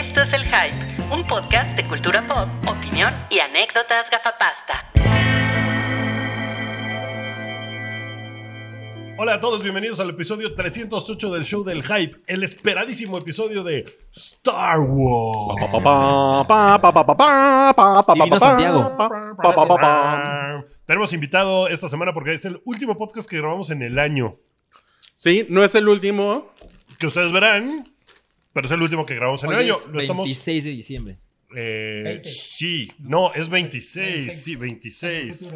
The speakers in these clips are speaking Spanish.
Esto es El Hype, un podcast de cultura pop, opinión y anécdotas gafapasta. Hola a todos, bienvenidos al episodio 308 del show del hype, el esperadísimo episodio de Star Wars. Divino Santiago. Tenemos invitado esta semana porque es el último podcast que grabamos en el año. Sí, no es el último. Que ustedes verán, pero es el último que grabamos en Hoy el año. es estamos. 26 de diciembre. eh, 20. sí, no, es 26, sí, 26.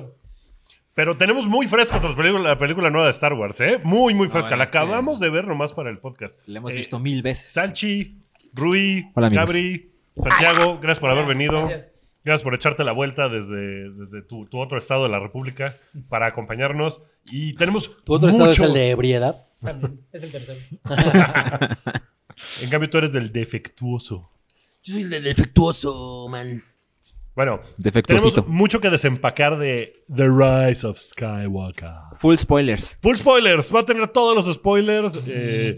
Pero tenemos muy frescas las películas, la película nueva de Star Wars, ¿eh? Muy, muy fresca. la acabamos de ver nomás para el podcast. La hemos Eh, visto mil veces. Salchi, Rui, Hola, Santiago, gracias por haber venido. Gracias. Gracias por echarte la vuelta desde, desde tu, tu otro estado de la República para acompañarnos. Y tenemos Tu otro estado es el de ebriedad. También, es el tercero. En cambio, tú eres del defectuoso. Yo soy el de defectuoso, man. Bueno, tenemos mucho que desempacar de The Rise of Skywalker. Full spoilers. Full spoilers, va a tener todos los spoilers. eh,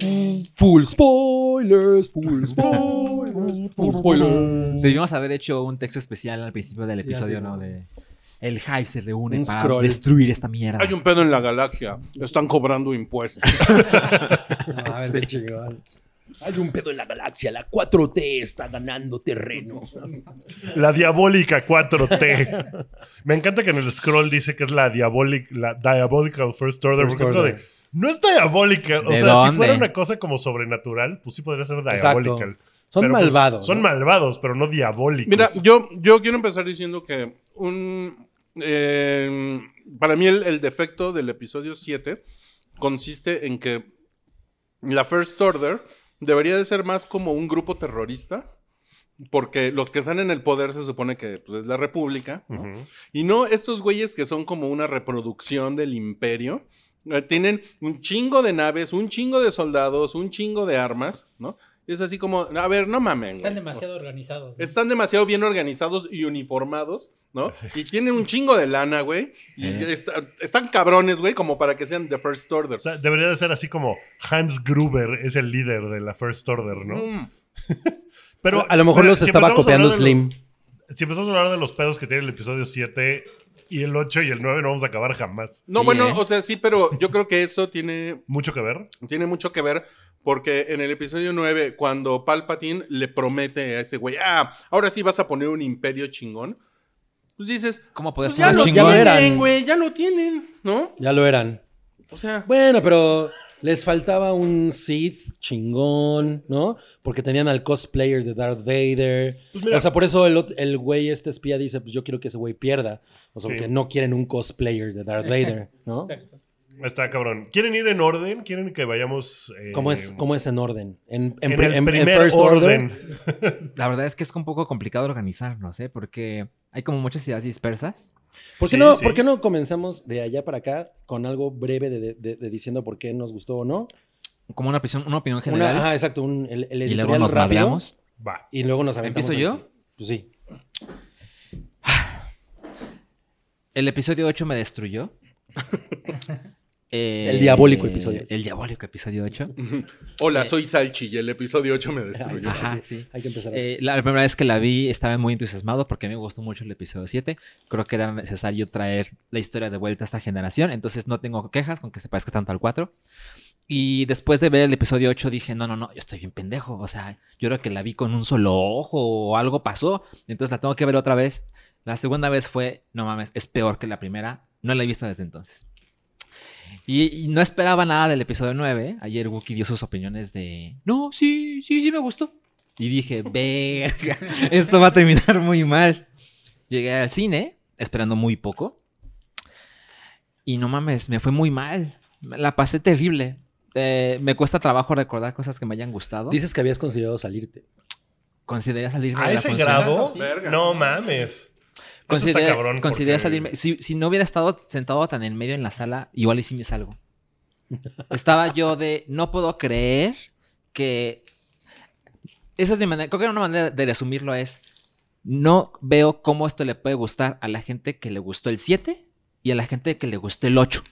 Full spoilers, full spoilers, full spoilers. Debíamos haber hecho un texto especial al principio del Sí, episodio, ¿no? ¿no? De el hype se reúne Un para scroll. destruir esta mierda. Hay un pedo en la galaxia. Están cobrando impuestos. A ver, qué chingón. Hay un pedo en la galaxia. La 4T está ganando terreno. la diabólica 4T. Me encanta que en el scroll dice que es la diabolic, la diabolical first order. First porque es como order. de, no es diabólica. O ¿De sea, si fuera una cosa como sobrenatural, pues sí podría ser diabolical. Son Pero, pues, malvados. son malvados, pero no diabólicos. Mira, yo, yo quiero empezar diciendo que un. eh, para mí, el, el defecto del episodio 7 consiste en que la First Order debería de ser más como un grupo terrorista. Porque los que están en el poder se supone que pues, es la República. ¿no? Y no estos güeyes que son como una reproducción del imperio. Eh, tienen un chingo de naves, un chingo de soldados, un chingo de armas, ¿no? Es así como, a ver, no mamen. Están güey. demasiado organizados. ¿no? Están demasiado bien organizados y uniformados, ¿no? Y tienen un chingo de lana, güey. Y Eh. está- están cabrones, güey, como para que sean The First Order. O sea, debería de ser así como Hans Gruber es el líder de la First Order, ¿no? Mm. Pero a lo mejor pero los si estaba copiando Slim. los- si empezamos a hablar de los pedos que tiene el episodio 7 y el 8 y el 9, no vamos a acabar jamás. No, Sí, bueno, ¿eh? o sea, sí, pero yo creo que eso tiene, Mucho que ver. tiene mucho que ver porque en el episodio 9, cuando Palpatine le promete a ese güey, ah, ahora sí vas a poner un imperio chingón, pues dices, ¿Cómo puedes pues ya lo chingón? ya lo eran. tienen, güey, ya lo tienen, ¿no? Ya lo eran. O sea, Bueno, pero les faltaba un Sith chingón, ¿no? Porque tenían al cosplayer de Darth Vader. Pues mira. o sea, por eso el, el güey este espía dice, pues yo quiero que ese güey pierda. O sea, Sí. porque no quieren un cosplayer de Darth Vader, ¿no? Exacto. Está cabrón. ¿Quieren ir en orden? ¿Quieren que vayamos? eh, ¿Cómo es, ¿Cómo es en orden? En, el primer First orden. Order. La verdad es que es un poco complicado organizarnos, ¿eh? Porque hay como muchas ideas dispersas. ¿Por qué, Sí, no, sí. ¿Por qué no comenzamos de allá para acá con algo breve de, de- de diciendo por qué nos gustó o no? Como una opinión, una opinión Una, general. ajá, exacto. un- el, el y editorial luego nos rápido. Va. Y luego nos aventamos. ¿Empiezo yo? Pues sí. El episodio 8 me destruyó. Eh, El diabólico episodio. El diabólico episodio 8. hola, Eh. soy Salchi y el episodio 8 me destruyó. Ajá, sí. Hay que empezar. a- Eh, la primera vez que la vi estaba muy entusiasmado porque me gustó mucho el episodio 7. Creo que era necesario traer la historia de vuelta a esta generación. Entonces no tengo quejas con que se parezca tanto al 4. Y después de ver el episodio 8 dije, no, no, no, yo estoy bien pendejo. O sea, yo creo que la vi con un solo ojo o algo pasó. Entonces la tengo que ver otra vez. La segunda vez fue, no mames, es peor que la primera. No la he visto desde entonces. Y, y no esperaba nada del episodio 9. Ayer Wookie dio sus opiniones de, no, sí, sí, sí me gustó. Y dije, verga, esto va a terminar muy mal. Llegué al cine, esperando muy poco. Y no mames, me fue muy mal. La pasé terrible. Eh, me cuesta trabajo recordar cosas que me hayan gustado. Dices que habías considerado salirte. Consideré salirme ¿A de la ese función. grado? Sí. Verga. No mames. Cabrón. consideré porque- salirme. Si, si no hubiera estado sentado tan en medio en la sala, igual y sí me salgo. Estaba yo de, no puedo creer que... Esa es mi manera, creo que una manera de resumirlo es, no veo cómo esto le puede gustar a la gente que le gustó el 7 y a la gente que le gustó el 8.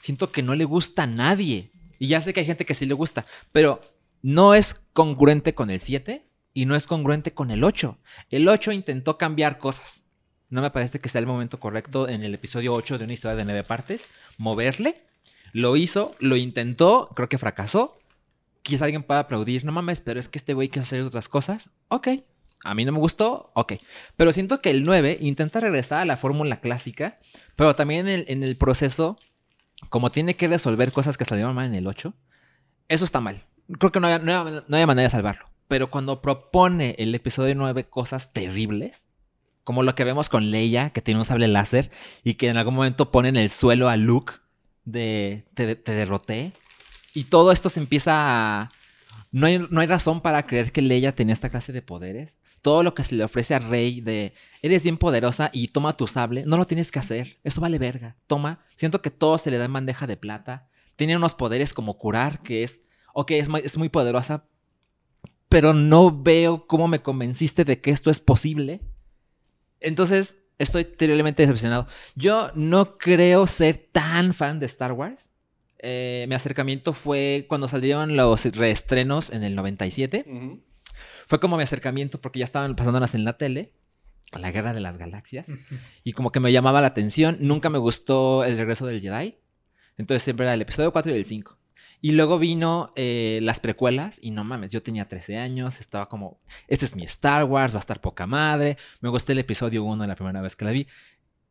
Siento que no le gusta a nadie. Y ya sé que hay gente que sí le gusta, pero no es congruente con el 7 y no es congruente con el 8. El 8 intentó cambiar cosas. No me parece que sea el momento correcto en el episodio 8 de una historia de nueve partes. Moverle. Lo hizo, lo intentó, creo que fracasó. Quizá alguien pueda aplaudir. No mames, pero es que este güey quiere hacer otras cosas. Ok. A mí no me gustó, ok. Pero siento que el 9 intenta regresar a la fórmula clásica, pero también en el, en el proceso, como tiene que resolver cosas que salieron mal en el 8, eso está mal. Creo que no hay, no hay- no hay manera de salvarlo. Pero cuando propone el episodio 9 cosas terribles, como lo que vemos con Leia, que tiene un sable láser y que en algún momento pone en el suelo a Luke de te, derroté. Y todo esto se empieza a... No hay, no hay razón para creer que Leia tenía esta clase de poderes. Todo lo que se le ofrece a Rey de eres bien poderosa y toma tu sable, no lo tienes que hacer. Eso vale verga. Toma. Siento que todo se le da en bandeja de plata. Tiene unos poderes como curar, que es... Ok, es es muy poderosa, pero no veo cómo me convenciste de que esto es posible. Entonces, estoy terriblemente decepcionado. Yo no creo ser tan fan de Star Wars. Eh, mi acercamiento fue cuando salieron los reestrenos en el 97. Ujú. Fue como mi acercamiento porque ya estaban pasándolas en la tele. La guerra de las galaxias. Y como que me llamaba la atención. Nunca me gustó el regreso del Jedi. Entonces siempre era el episodio 4 y el 5. Y luego vino eh, las precuelas. Y no mames, yo tenía 13 años. Estaba como, este es mi Star Wars, va a estar poca madre. Me gustó el episodio 1 la primera vez que la vi.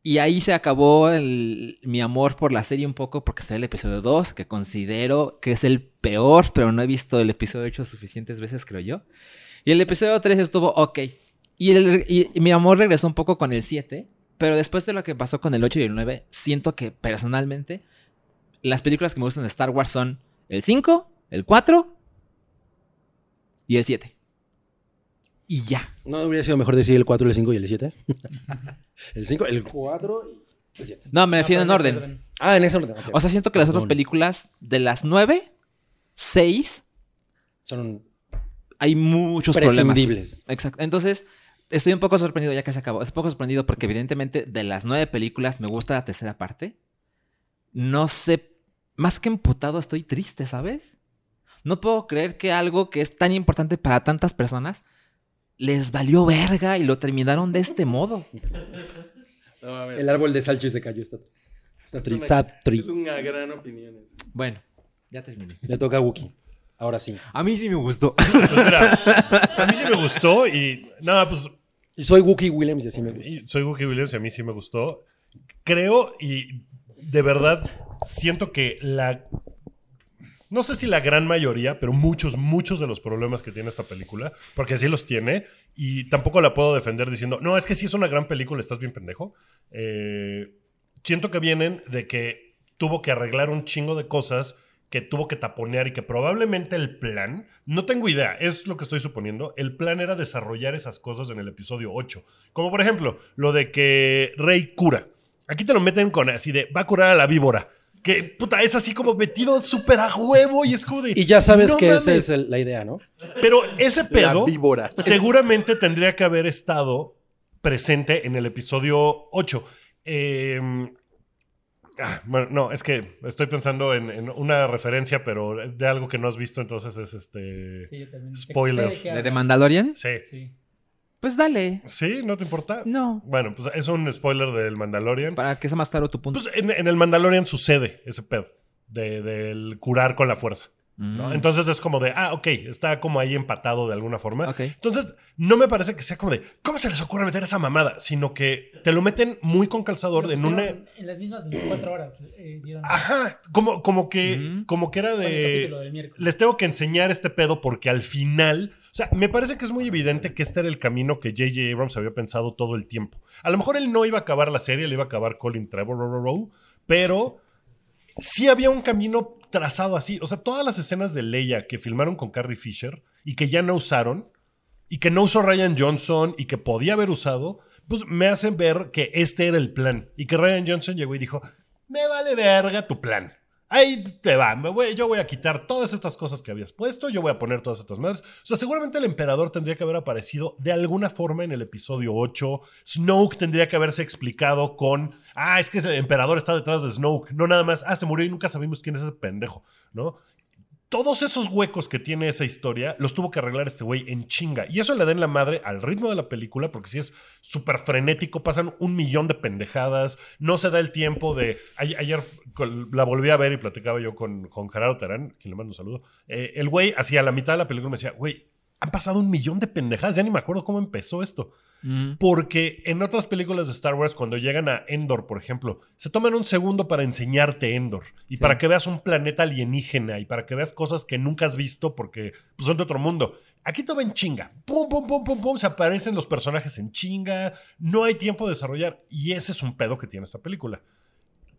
Y ahí se acabó mi amor por la serie un poco porque salió el episodio 2, que considero que es el peor, pero no he visto el episodio 8 suficientes veces, creo yo. Y el episodio 3 estuvo ok. Y- y mi amor regresó un poco con el 7, pero después de lo que pasó con el 8 y el 9, siento que personalmente las películas que me gustan de Star Wars son el 5, el 4 y el 7. Y ya. ¿No hubiera sido mejor decir el 4, el 5 y el 7? el 5, el 4 y el 7. No, me No, refiero en ese orden. Ah, en ese orden. ok. O sea, siento que las otras Perdón. películas de las 9, 6, Son hay muchos problemas. Exacto. Entonces, estoy un poco sorprendido ya que se acabó. Estoy un poco sorprendido porque evidentemente de las nueve películas me gusta la tercera parte. No sé, más que emputado estoy triste, ¿sabes? No puedo creer que algo que es tan importante para tantas personas les valió verga y lo terminaron de este modo. No. El árbol de salchis se cayó. Está, está Es una- está tri- Es una gran opinión. Bueno, ya terminé. Le toca a Wookie. Ahora sí. A mí sí me gustó. Pues mira, a mí sí me gustó y nada, pues Y soy Wookie Williams y así me gusta. y soy Wookie Williams y a mí sí me gustó. Creo y de verdad siento que la... No sé si la gran mayoría, pero muchos, muchos de los problemas que tiene esta película, porque sí los tiene, y tampoco la puedo defender diciendo, no, es que sí es una gran película, estás bien pendejo. Eh, siento que vienen de que tuvo que arreglar un chingo de cosas que tuvo que taponear y que probablemente el plan, no tengo idea, es lo que estoy suponiendo, el plan era desarrollar esas cosas en el episodio 8. Como por ejemplo, lo de que Rey cura. Aquí te lo meten con así de, va a curar a la víbora. Que puta, es así como metido súper a huevo y es como de... Y ya sabes "No que esa mames". es el- la idea, ¿no? Pero ese La pedo víbora. seguramente tendría que haber estado presente en el episodio 8. Eh, ah, bueno, no, es que estoy pensando en, en una referencia, pero de algo que no has visto, entonces es este... Sí, yo también. Spoiler. de qué ¿De The. Mandalorian? Sí. Sí. Pues dale. ¿Sí? ¿No te importa? No. Bueno, pues es un spoiler del Mandalorian. Para que sea más claro tu punto. Pues en, en el Mandalorian sucede ese pedo de- del curar con la fuerza. ¿No? Mm. Entonces es como de, ah, ok, está como ahí empatado de alguna forma. Ok. Entonces, no me parece que sea como de, ¿cómo se les ocurre meter esa mamada? Sino que te lo meten muy con calzador Lo en una... En las mismas 24 horas eh, dieron Ajá, como, como que, como que era de... Les tengo que enseñar este pedo porque al final... O sea, me parece que es muy evidente que este era el camino que J.J. Abrams había pensado todo el tiempo. A lo mejor él no iba a acabar la serie, le iba a acabar Colin Trevor, pero sí había un camino trazado así. O sea, todas las escenas de Leia que filmaron con Carrie Fisher y que ya no usaron, y que no usó Ryan Johnson y que podía haber usado, pues me hacen ver que este era el plan. Y que Ryan Johnson llegó y dijo, me vale verga tu plan. Ahí te va, me voy- yo voy a quitar todas estas cosas que habías puesto, yo voy a poner todas estas más. O sea, seguramente el emperador tendría que haber aparecido de alguna forma en el episodio 8. Snoke tendría que haberse explicado con, ah, es que el emperador está detrás de Snoke. No nada más, ah, se murió y nunca sabemos quién es ese pendejo, ¿no? Todos esos huecos que tiene esa historia los tuvo que arreglar este güey en chinga. Y eso le da en la madre al ritmo de la película, porque si es súper frenético, pasan un millón de pendejadas, no se da el tiempo de... Ayer la volví a ver y platicaba yo con, con Gerardo Terán, quien le mando un saludo. Eh, el güey, así a la mitad de la película me decía, güey, han pasado un millón de pendejadas, ya ni me acuerdo cómo empezó esto. Mm. Porque en otras películas de Star Wars, cuando llegan a Endor, por ejemplo, se toman un segundo para enseñarte Endor y Sí. para que veas un planeta alienígena y para que veas cosas que nunca has visto porque pues, son de otro mundo. Aquí todo en chinga. Pum, pum, pum, pum, pum. Se aparecen los personajes en chinga. No hay tiempo de desarrollar. Y ese es un pedo que tiene esta película.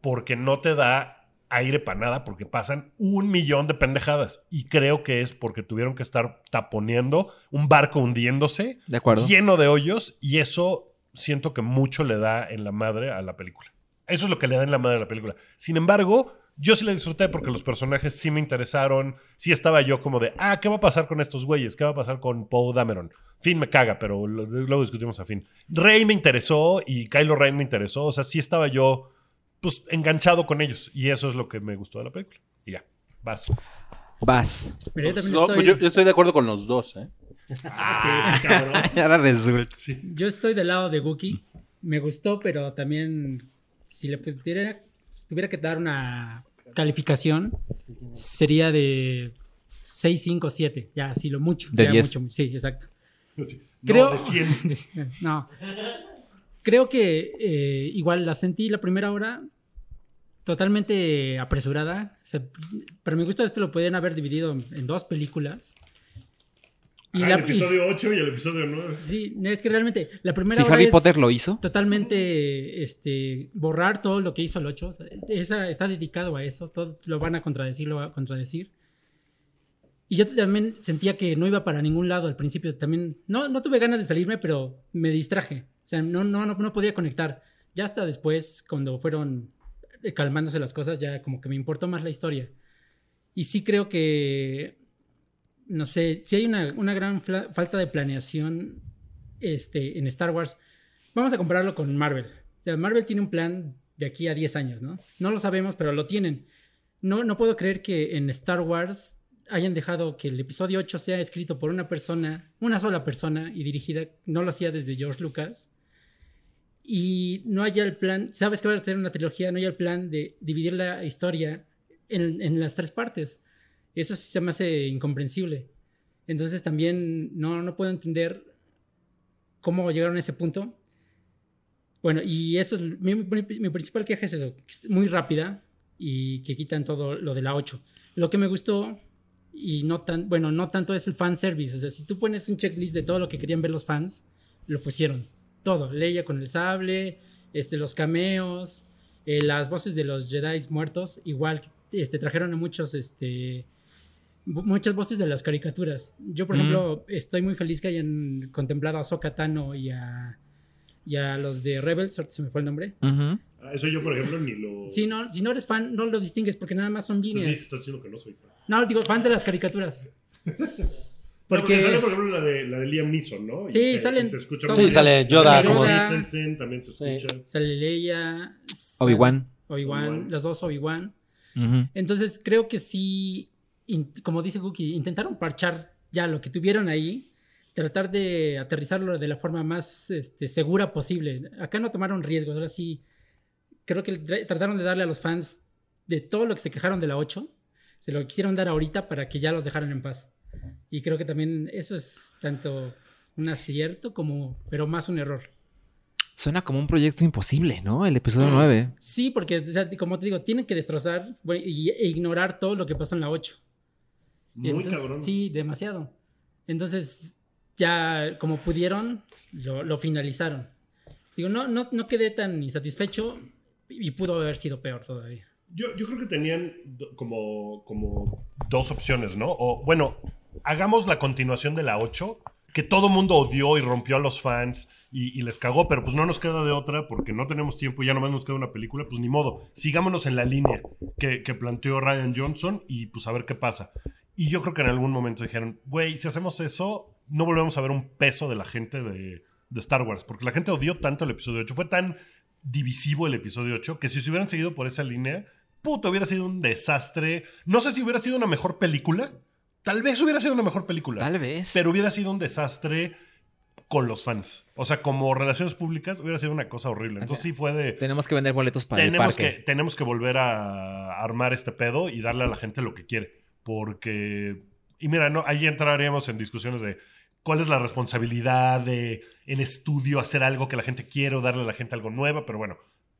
Porque no te da aire para nada porque pasan un millón de pendejadas. Y creo que es porque tuvieron que estar taponeando un barco hundiéndose De acuerdo. lleno de hoyos y eso siento que mucho le da en la madre a la película. Eso es lo que le da en la madre a la película. Sin embargo, yo sí la disfruté porque los personajes sí me interesaron. Sí estaba yo como de, ah, ¿qué va a pasar con estos güeyes? ¿Qué va a pasar con Poe Dameron? Finn me caga, pero luego discutimos a Finn. Rey me interesó y Kylo Ren me interesó. O sea, sí estaba yo, pues, enganchado con ellos. Y eso es lo que me gustó de la película. Y ya, vas. Vas. Mira, yo No, estoy, yo, yo estoy de acuerdo con los dos, ¿eh? Ah, cabrón. Ahora resulta. yo estoy del lado de Wookiee. Me gustó, pero también si le pudiera, tuviera que dar una calificación, sería de 6, 5, 7. Ya, así lo mucho. De ya 10. mucho. Sí, exacto. Sí. Creo, No, de 100. no. Creo que eh, igual la sentí la primera hora totalmente apresurada. O sea, para mi gusto esto lo podían haber dividido en, dos películas. Y Ah, la- el y- episodio 8 y el episodio 9. sí, es que realmente la primera Si hora Harry es Potter lo hizo, totalmente este, borrar todo lo que hizo el 8. O sea, esa- está dedicado a eso. Todo lo van a contradecir, lo va a contradecir. Y yo también sentía que no iba para ningún lado al principio. También no, no tuve ganas de salirme, pero me distraje. O sea, no, no, no, podía conectar. Ya hasta después, cuando fueron eh, calmándose las cosas, ya como que me importó más la historia. Y sí creo que, no sé, si hay una, una gran falta de planeación este, en Star Wars. Vamos a compararlo con Marvel. O sea, Marvel tiene un plan de aquí a 10 años, ¿no? No lo sabemos, pero lo tienen. No, no puedo creer que en Star Wars hayan dejado que el episodio 8 sea escrito por una persona, una sola persona y dirigida, no lo hacía desde George Lucas. Y no haya el plan, sabes que va a tener una trilogía, no haya el plan de dividir la historia en, las tres partes. Eso sí se me hace incomprensible. Entonces también no, no puedo entender cómo llegaron a ese punto. Bueno, y eso es mi principal queja es eso, que es muy rápida y que quitan todo lo de la 8. Lo que me gustó y no tan, bueno, no tanto es el fan service, o sea, si tú pones un checklist de todo lo que querían ver los fans, lo pusieron. Todo, Leia con el sable, este los cameos, eh, las voces de los Jedi muertos, igual este trajeron a muchos este mu- muchas voces de las caricaturas. Yo, por Mm. ejemplo, estoy muy feliz que hayan contemplado a Ahsoka Tano y a, y a los de Rebels, ahorita se me fue el nombre. Ujú. Ah, Eso yo, por ejemplo, ni lo. Si no, si no eres fan, no lo distingues porque nada más son líneas. estás diciendo que no soy fan. No, digo, fans de las caricaturas. Porque Porque sale, por ejemplo, la de, la de Liam Neeson, ¿no? Y Sí, se, salen se escucha Sí, sale. Yoda como- también se Sí. escucha. sale Leia, Obi-Wan. Obi-Wan, las dos Obi-Wan. Entonces creo que sí, in- como dice Cookie, intentaron parchar ya lo que tuvieron ahí, tratar de aterrizarlo de la forma más este, segura posible. Acá no tomaron riesgos, ahora sí, creo que tra- trataron de darle a los fans de todo lo que se quejaron de la 8, se lo quisieron dar ahorita para que ya los dejaran en paz. Y creo que también eso es tanto un acierto como, pero más un error. Suena como un proyecto imposible, ¿no? El Mm. episodio 9. Sí, porque, o sea, como te digo, tienen que destrozar bueno, y, e ignorar todo lo que pasó en la 8. Muy Entonces, cabrón. Sí, demasiado. Entonces, ya como pudieron, lo, lo finalizaron. Digo, no, no, no quedé tan insatisfecho y pudo haber sido peor todavía. Yo, yo creo que tenían como, como dos opciones, ¿no? O, bueno, hagamos la continuación de la 8, que todo mundo odió y rompió a los fans y, les cagó, pero pues no nos queda de otra porque no tenemos tiempo y ya nomás nos queda una película, pues ni modo. Sigámonos en la línea que, planteó Ryan Johnson y pues a ver qué pasa. Y yo creo que en algún momento dijeron, güey, si hacemos eso, no volvemos a ver un peso de la gente de, Star Wars, porque la gente odió tanto el episodio 8, fue tan divisivo el episodio 8, que si se hubieran seguido por esa línea, puto, hubiera sido un desastre. No sé si hubiera sido una mejor película. Tal vez hubiera sido una mejor película. Tal vez. Pero hubiera sido un desastre con los fans. O sea, como relaciones públicas hubiera sido una cosa horrible. Entonces sí fue de... Tenemos que vender boletos para el Tenemos parque. que, tenemos que volver a armar este pedo y darle a la gente lo que quiere. Porque... Y mira, no, ahí entraríamos en discusiones de cuál es la responsabilidad de el estudio hacer algo que la gente quiere o darle a la gente algo nuevo. Pero bueno,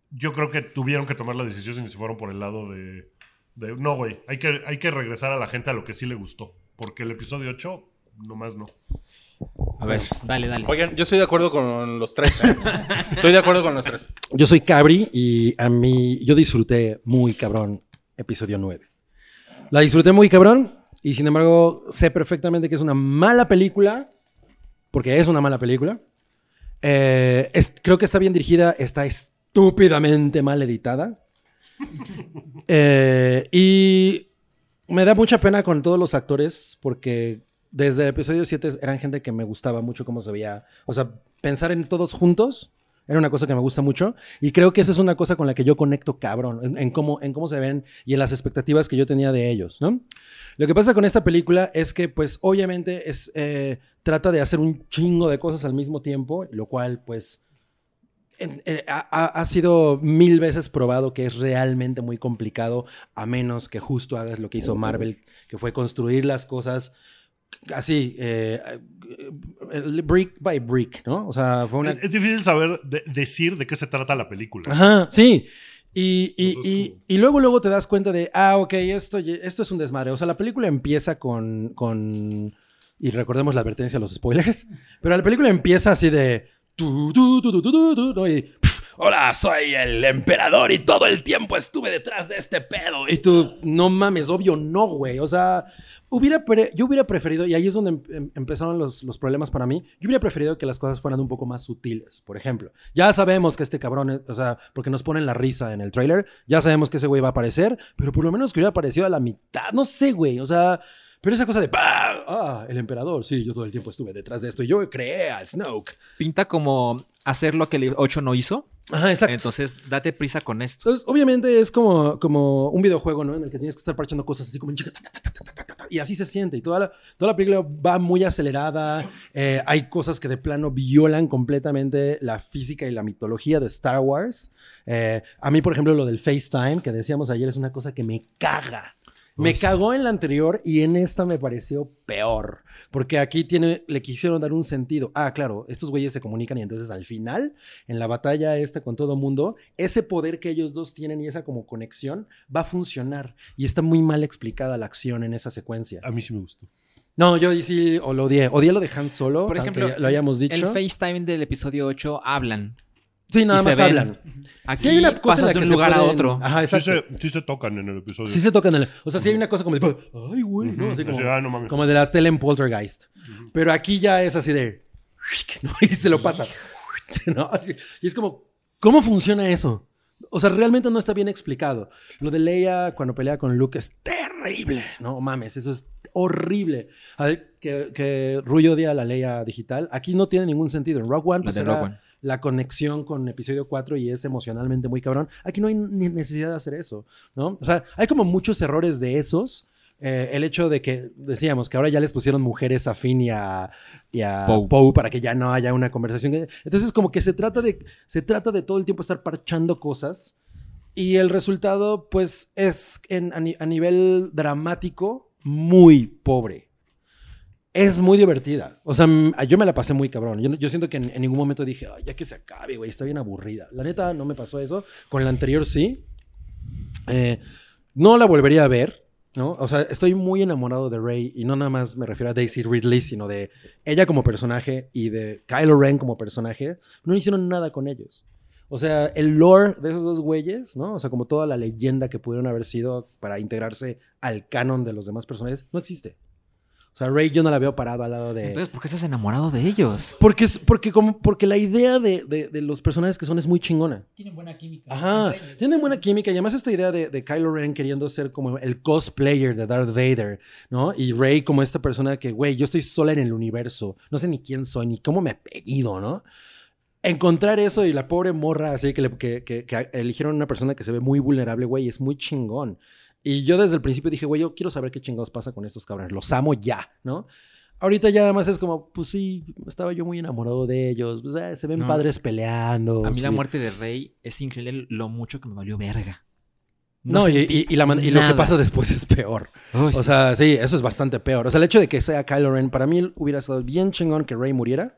yo creo que tuvieron que tomar la decisión y se fueron por el lado de... de, no, güey, hay que, hay que regresar a la gente a lo que sí le gustó. Porque el episodio 8, nomás no. A ver, dale, dale. Oigan, yo estoy de acuerdo con los tres. ¿eh? estoy de acuerdo con los tres. Yo soy Cabri y a mí, yo disfruté muy cabrón episodio 9. La disfruté muy cabrón y sin embargo sé perfectamente que es una mala película, porque es una mala película. Eh, es- creo que está bien dirigida, está estúpidamente mal editada. Eh, y me da mucha pena con todos los actores porque desde el episodio 7 eran gente que me gustaba mucho cómo se veía. O sea, pensar en todos juntos era una cosa que me gusta mucho y creo que esa es una cosa con la que yo conecto cabrón, en, cómo, en cómo se ven y en las expectativas que yo tenía de ellos, ¿no? Lo que pasa con esta película es que, pues, obviamente es, eh, trata de hacer un chingo de cosas al mismo tiempo, lo cual, pues, en- eh, ha, sido mil veces probado que es realmente muy complicado, a menos que justo hagas lo que hizo Marvel, que fue construir las cosas así, eh, eh, brick by brick, ¿no? O sea, fue una... Es, es difícil saber de- decir de qué se trata la película. Ajá, sí. Y, y- y- luego, luego te das cuenta de, ah, ok, esto, esto es un desmadre. O sea, la película empieza con, con... Y recordemos la advertencia a los spoilers. Pero la película empieza así de... tu, tu, tu. Y, Hola, soy el emperador y todo el tiempo estuve detrás de este pedo. Y tú, no mames, obvio no, güey. O sea, yo hubiera preferido, y ahí es donde em- em- empezaron los, los problemas para mí, yo hubiera preferido que las cosas fueran un poco más sutiles. Por ejemplo, ya sabemos que este cabrón, o sea, porque nos ponen la risa en el tráiler, ya sabemos que ese güey va a aparecer, pero por lo menos que hubiera aparecido a la mitad, no sé, güey, o sea... Pero esa cosa de, ah, el emperador, sí, yo todo el tiempo estuve detrás de esto y yo creé a Snoke. Pinta como hacer lo que el 8 no hizo. Ajá, exacto. Entonces, date prisa con esto. Entonces, obviamente es como, como un videojuego, ¿no? En el que tienes que estar parchando cosas así como en chica, ta, ta, ta, y así se siente. Y toda la, toda la película va muy acelerada. eh, hay cosas que de plano violan completamente la física y la mitología de Star Wars. Eh, a mí, por ejemplo, lo del FaceTime, que decíamos ayer, es una cosa que me caga. Me sí. cagó en la anterior y en esta me pareció peor. Porque aquí tiene, le quisieron dar un sentido. Ah, claro, estos güeyes se comunican y entonces al final, en la batalla esta con todo mundo, ese poder que ellos dos tienen y esa como conexión va a funcionar. Y está muy mal explicada la acción en esa secuencia. A mí sí me gustó. No, yo sí o lo odié. Odié lo de Han Solo, Por ejemplo, lo hayamos El dicho. FaceTime del episodio 8 hablan. Sí, nada y se más ven. hablan. Aquí Sí hay una cosa en la pasas de que un se lugar a pueden- otro. Ajá, Sí exacto. se, sí se tocan en el episodio. Sí se tocan el... O sea, sí hay una cosa como de... Ay, güey, ¿no? Así como, ah, no mames. como de la tele en Poltergeist. Pero aquí ya es así de... ¿no? Y se lo pasa. ¿no? Y es como... ¿Cómo funciona eso? O sea, realmente no está bien explicado. Lo de Leia cuando pelea con Luke es terrible. No mames, eso es horrible. A ver, que, que Rui odia a la Leia digital. Aquí no tiene ningún sentido. En Rock One, La pues, de era Rogue One. La conexión con episodio 4 y es emocionalmente muy cabrón. Aquí no hay ni necesidad de hacer eso, ¿no? O sea, hay como muchos errores de esos. Eh, el hecho de que, decíamos, que ahora ya les pusieron mujeres a Finn y a, y a Poe. Poe para que ya no haya una conversación. Entonces, como que se trata de, se trata de todo el tiempo estar parchando cosas y el resultado, pues, es en- a, ni- a nivel dramático muy pobre. Es muy divertida. O sea, yo me la pasé muy cabrón. Yo, siento que en, ningún momento dije, "Ay, ya que se acabe, güey, está bien aburrida. La neta, no me pasó eso. Con la anterior sí. Eh, no la volvería a ver, ¿no? O sea, estoy muy enamorado de Rey y no nada más me refiero a Daisy Ridley, sino de ella como personaje y de Kylo Ren como personaje. No hicieron nada con ellos. O sea, el lore de esos dos güeyes, ¿no? O sea, como toda la leyenda que pudieron haber sido para integrarse al canon de los demás personajes, no existe. O sea, Rey yo no la veo parado al lado de... Entonces, ¿por qué estás enamorado de ellos? porque, es- porque, como, porque la idea de, de- de los personajes que son es muy chingona. Tienen buena química. Ajá, tienen buena química y además esta idea de, de Kylo Ren queriendo ser como el cosplayer de Darth Vader, ¿no? Y Rey como esta persona que, güey, yo estoy sola en el universo, no sé ni quién soy, ni cómo me he apellido, ¿no? encontrar eso y la pobre morra así que, le- que, que- que eligieron una persona que se ve muy vulnerable, güey, es muy chingón. Y yo desde el principio dije, güey, yo quiero saber qué chingados pasa con estos cabrones. Los amo ya, ¿no? Ahorita ya además es como, pues sí, estaba yo muy enamorado de ellos. pues, eh, se ven No. padres peleando. A mí la sí. muerte de Rey es increíble lo mucho que me valió verga. No, y, sentí y- y la man- y lo que pasa después es peor. Uy, O sí. sea, sí, eso es bastante peor. O sea, el hecho de que sea Kylo Ren, para mí hubiera estado bien chingón que Rey muriera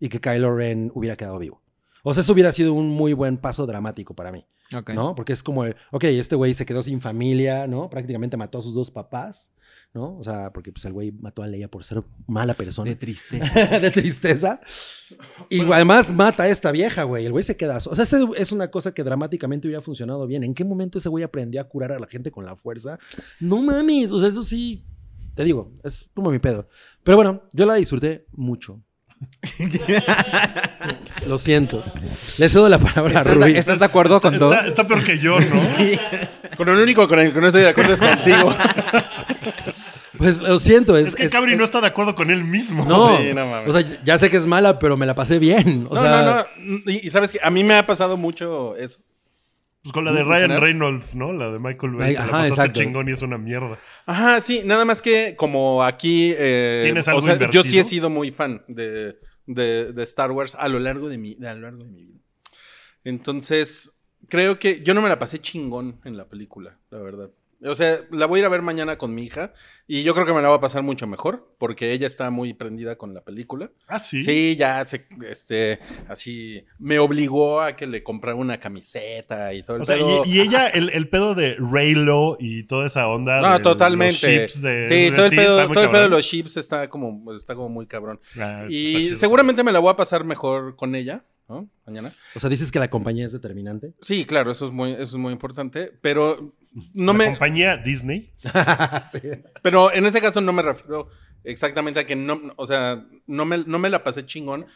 y que Kylo Ren hubiera quedado vivo. O sea, eso hubiera sido un muy buen paso dramático para mí, Ok. ¿no? Porque es como, ok, este güey se quedó sin familia, ¿no? Prácticamente mató a sus dos papás, ¿no? O sea, porque pues el güey mató a Leia por ser mala persona. De tristeza. de tristeza. Y además mata a esta vieja, güey. El güey se queda. O sea, es una cosa que dramáticamente hubiera funcionado bien. ¿En qué momento ese güey aprendió a curar a la gente con la fuerza? No mames. O sea, eso sí. Te digo, es como mi pedo. Pero bueno, yo la disfruté mucho. Lo siento. Le cedo la palabra a ¿Estás, Rui. estás de acuerdo con todo? Está, está peor que yo, ¿no? Con el único con el que no estoy de acuerdo es contigo. Pues lo siento. Es, Es que es- Cabri es- no está de acuerdo con él mismo. No, Sí, no mames. o sea, ya sé que es mala, pero me la pasé bien. O no, sea, no, no. Y, y sabes que a mí me ha pasado mucho eso. Pues con la de ¿En Ryan? Reynolds, ¿no? La de Michael Bay. La ajá, pasaste exacto. chingón y es una mierda. Ajá, sí, nada más que como aquí. eh, ¿Tienes o algo sea, yo sí he sido muy fan de, de- de Star Wars a lo largo de mi, de- a lo largo de mi vida. Entonces, creo que yo no me la pasé chingón en la película, la verdad. O sea, la voy a ir a ver mañana con mi hija y yo creo que me la va a pasar mucho mejor porque ella está muy prendida con la película. Ah, sí. Sí, ya se, este, así, me obligó a que le comprara una camiseta y todo el O sea, y, y ella, el, el pedo de Raylo y toda esa onda. No, de totalmente. los chips de- sí, todo el pedo, todo el pedo de los chips está como, está como muy cabrón. Ah, Y seguramente me la voy a pasar mejor con ella, ¿no? Mañana. o sea, dices que la compañía es determinante. Sí, claro, eso es muy, eso es muy importante. Pero no La me. compañía Disney. Sí. Pero en este caso no me refiero exactamente a que no. O sea, no me, no me la pasé chingón.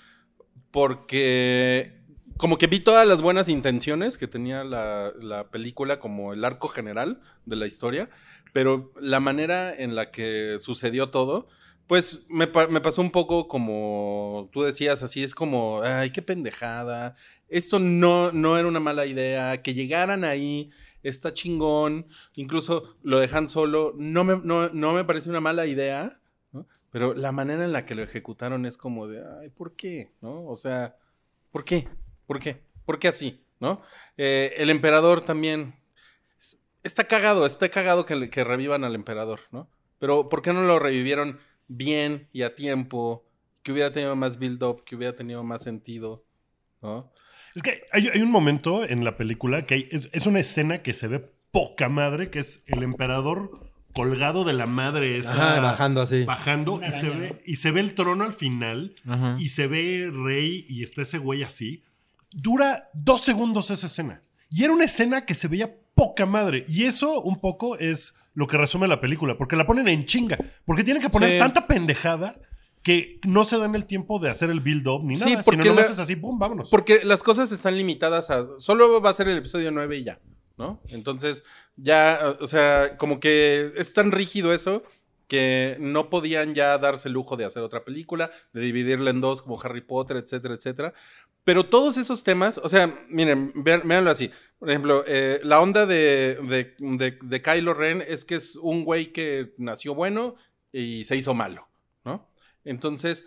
Porque. Como que vi todas las buenas intenciones que tenía la, la película, como el arco general de la historia. Pero la manera en la que sucedió todo. Pues me, me pasó un poco como tú decías, así es como, ay, qué pendejada. Esto no, no era una mala idea. Que llegaran ahí, está chingón. Incluso lo dejan solo. No me, no, no me parece una mala idea, ¿no? Pero la manera en la que lo ejecutaron es como de, ay, ¿por qué? ¿No? O sea, ¿por qué? ¿Por qué? ¿Por qué así? ¿No? Eh, el emperador también. es- Está cagado, está cagado que, que revivan al emperador, ¿no? Pero ¿por qué no lo revivieron bien y a tiempo? Que hubiera tenido más build-up, que hubiera tenido más sentido, ¿no? Es que hay, hay un momento en la película que hay- es, es una escena que se ve poca madre, que es el emperador colgado de la madre esa. Ajá, bajando así. Bajando y se, ve, y se ve el trono al final Ajá. y se ve Rey y está ese güey así. Dura dos segundos esa escena. Y era una escena que se veía poca madre. Y eso un poco es lo que resume la película, porque la ponen en chinga. Porque tienen que poner Sí. tanta pendejada que no se dan el tiempo de hacer el build-up ni Sí, nada. porque sino nomás la- es así, pum, vámonos. Porque las cosas están limitadas a. Solo va a ser el episodio 9 y ya, ¿no? Entonces, ya, o sea, como que es tan rígido eso que no podían ya darse el lujo de hacer otra película, de dividirla en dos como Harry Potter, etcétera, etcétera. Pero todos esos temas, o sea, miren, véanlo así. Por ejemplo, eh, la onda de, de, de, Kylo Ren es que es un güey que nació bueno y se hizo malo, ¿no? Entonces,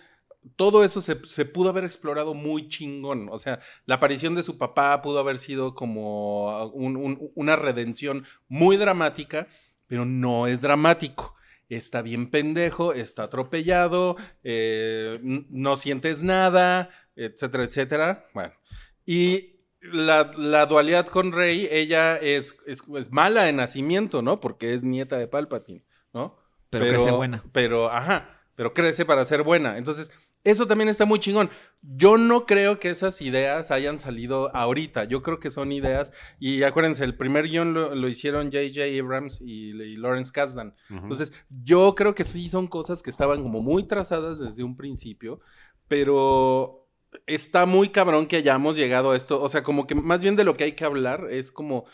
todo eso se, pudo haber explorado muy chingón. O sea, la aparición de su papá pudo haber sido como un- un- una redención muy dramática, pero no es dramático. Está bien pendejo, está atropellado, eh, no sientes nada, etcétera, etcétera. Bueno, y la, la dualidad con Rey, ella es, es, es mala de nacimiento, ¿no? Porque es nieta de Palpatine, ¿no? Pero crece buena. Pero, ajá, pero crece para ser buena. Entonces, eso también está muy chingón. Yo no creo que esas ideas hayan salido ahorita. Yo creo que son ideas. Y acuérdense, el primer guion lo, lo hicieron J.J. Abrams y, y Lawrence Kasdan. Entonces, yo creo que sí son cosas que estaban como muy trazadas desde un principio, pero está muy cabrón que hayamos llegado a esto. O sea, como que más bien de lo que hay que hablar es como,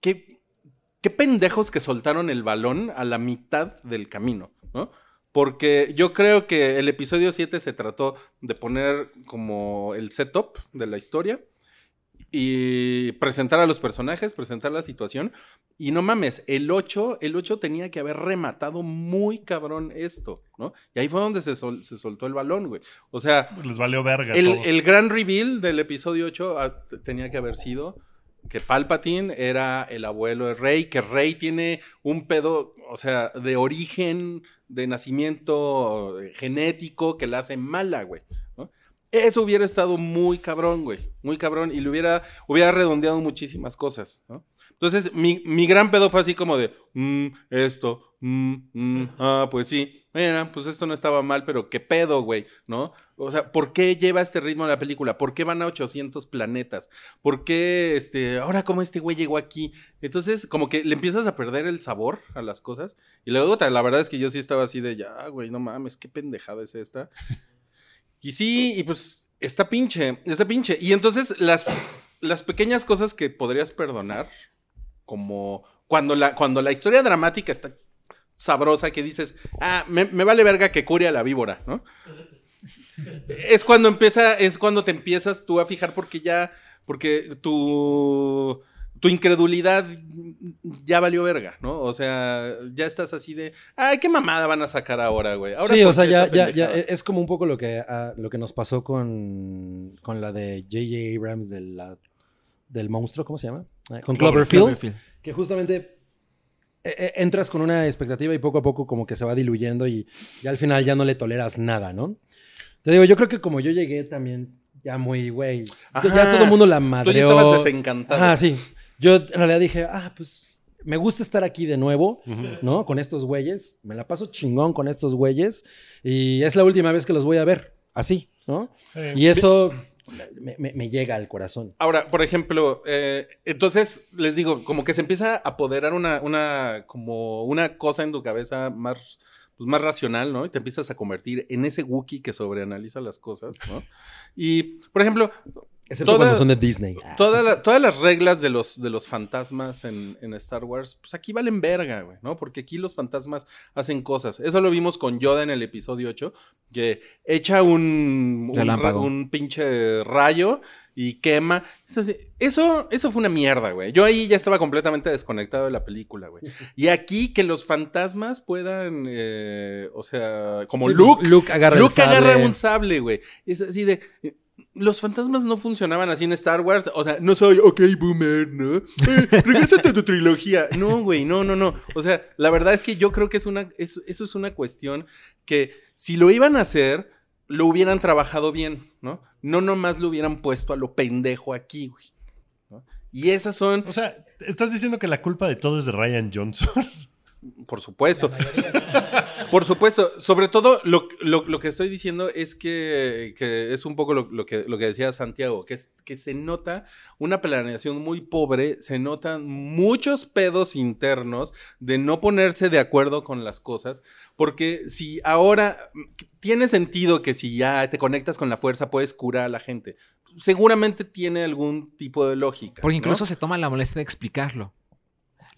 ¿qué, qué pendejos que soltaron el balón a la mitad del camino, ¿no? Porque yo creo que el episodio 7 se trató de poner como el setup de la historia y presentar a los personajes, presentar la situación. Y no mames, el 8, el 8 tenía que haber rematado muy cabrón esto, ¿no? Y ahí fue donde se, sol- se soltó el balón, güey. O sea, Les valió verga. el, todo. el gran reveal del episodio 8 ah, tenía que haber sido que Palpatine era el abuelo de Rey, que Rey tiene un pedo, o sea, de origen, de nacimiento eh, genético que la hace mala, güey. Eso hubiera estado muy cabrón, güey. Muy cabrón. Y le hubiera, hubiera redondeado muchísimas cosas, ¿no? Entonces, mi, mi gran pedo fue así como de, "Mm, esto, mm, mm, ah, pues sí, mira, pues esto no estaba mal, pero qué pedo, güey, ¿no? O sea, ¿por qué lleva este ritmo la película? ¿Por qué van a 800 planetas? ¿Por qué, este, ahora cómo este güey llegó aquí? Entonces, como que le empiezas a perder el sabor a las cosas. Y luego, la verdad es que yo sí estaba así de, ya, güey, no mames, qué pendejada es esta. Y sí, y pues está pinche, está pinche. Y entonces las, las pequeñas cosas que podrías perdonar, como cuando la, cuando la historia dramática está sabrosa, que dices, ah, me, me vale verga que cure a la víbora, ¿no? Es cuando empieza, es cuando te empiezas tú a fijar porque ya, porque tu, tu incredulidad ya valió verga, ¿no? O sea, ya estás así de, ay, qué mamada van a sacar ahora, güey. Ahora, sí, ¿por o sea, ya, ya, ya es como un poco lo que, ah, lo que nos pasó con, con la de J.J. Abrams de la- del monstruo, ¿cómo se llama? Con Cloverfield, Cloverfield. que justamente entras con una expectativa y poco a poco como que se va diluyendo y, y al final ya no le toleras nada, ¿no? Te digo, yo creo que como yo llegué también ya muy, güey, ya- todo el mundo la Tú ya madreó. estabas desencantado. Ah, sí. Yo en realidad dije, ah, pues me gusta estar aquí de nuevo. Ujú. ¿no? Con estos güeyes. Me la paso chingón con estos güeyes. Y es la última vez que los voy a ver. Así, ¿no? Sí. Y eso me, llega al corazón. Ahora, por ejemplo, eh, entonces les digo, como que se empieza a apoderar una, una, como una cosa en tu cabeza más, pues más racional, ¿no? Y te empiezas a convertir en ese Wookiee que sobreanaliza las cosas, ¿no? Y, por ejemplo, Excepto Toda- cuando son de Disney. Ah. toda la- todas las reglas de los, de los fantasmas en, en Star Wars, pues aquí valen verga, güey, ¿no? Porque aquí los fantasmas hacen cosas. Eso lo vimos con Yoda en el episodio 8, que echa un, pinche rayo y quema. Eso, eso, eso fue una mierda, güey. Yo ahí ya estaba completamente desconectado de la película, güey. Y aquí que los fantasmas puedan, eh, o sea, como Sí, Luke, Luke agarra el Luke agarra sable. un sable, güey. Es así de. Los fantasmas no funcionaban así en Star Wars. O sea, no soy, ok, boomer, ¿no? Eh, regrésate a tu trilogía. No, güey, no, no, no. O sea, la verdad es que yo creo que es una, es- eso es una cuestión que si lo iban a hacer, lo hubieran trabajado bien, ¿no? No nomás lo hubieran puesto a lo pendejo aquí, güey. ¿no? Y esas son, O sea, estás diciendo que la culpa de todo es de Ryan Johnson. por supuesto, Por supuesto, sobre todo lo, lo- lo que estoy diciendo es que, que es un poco lo, lo que, lo que decía Santiago, que, es, que se nota una planeación muy pobre, se notan muchos pedos internos de no ponerse de acuerdo con las cosas, porque si ahora tiene sentido que si ya te conectas con la fuerza puedes curar a la gente, seguramente tiene algún tipo de lógica. Porque ¿no? incluso se toma la molestia de explicarlo.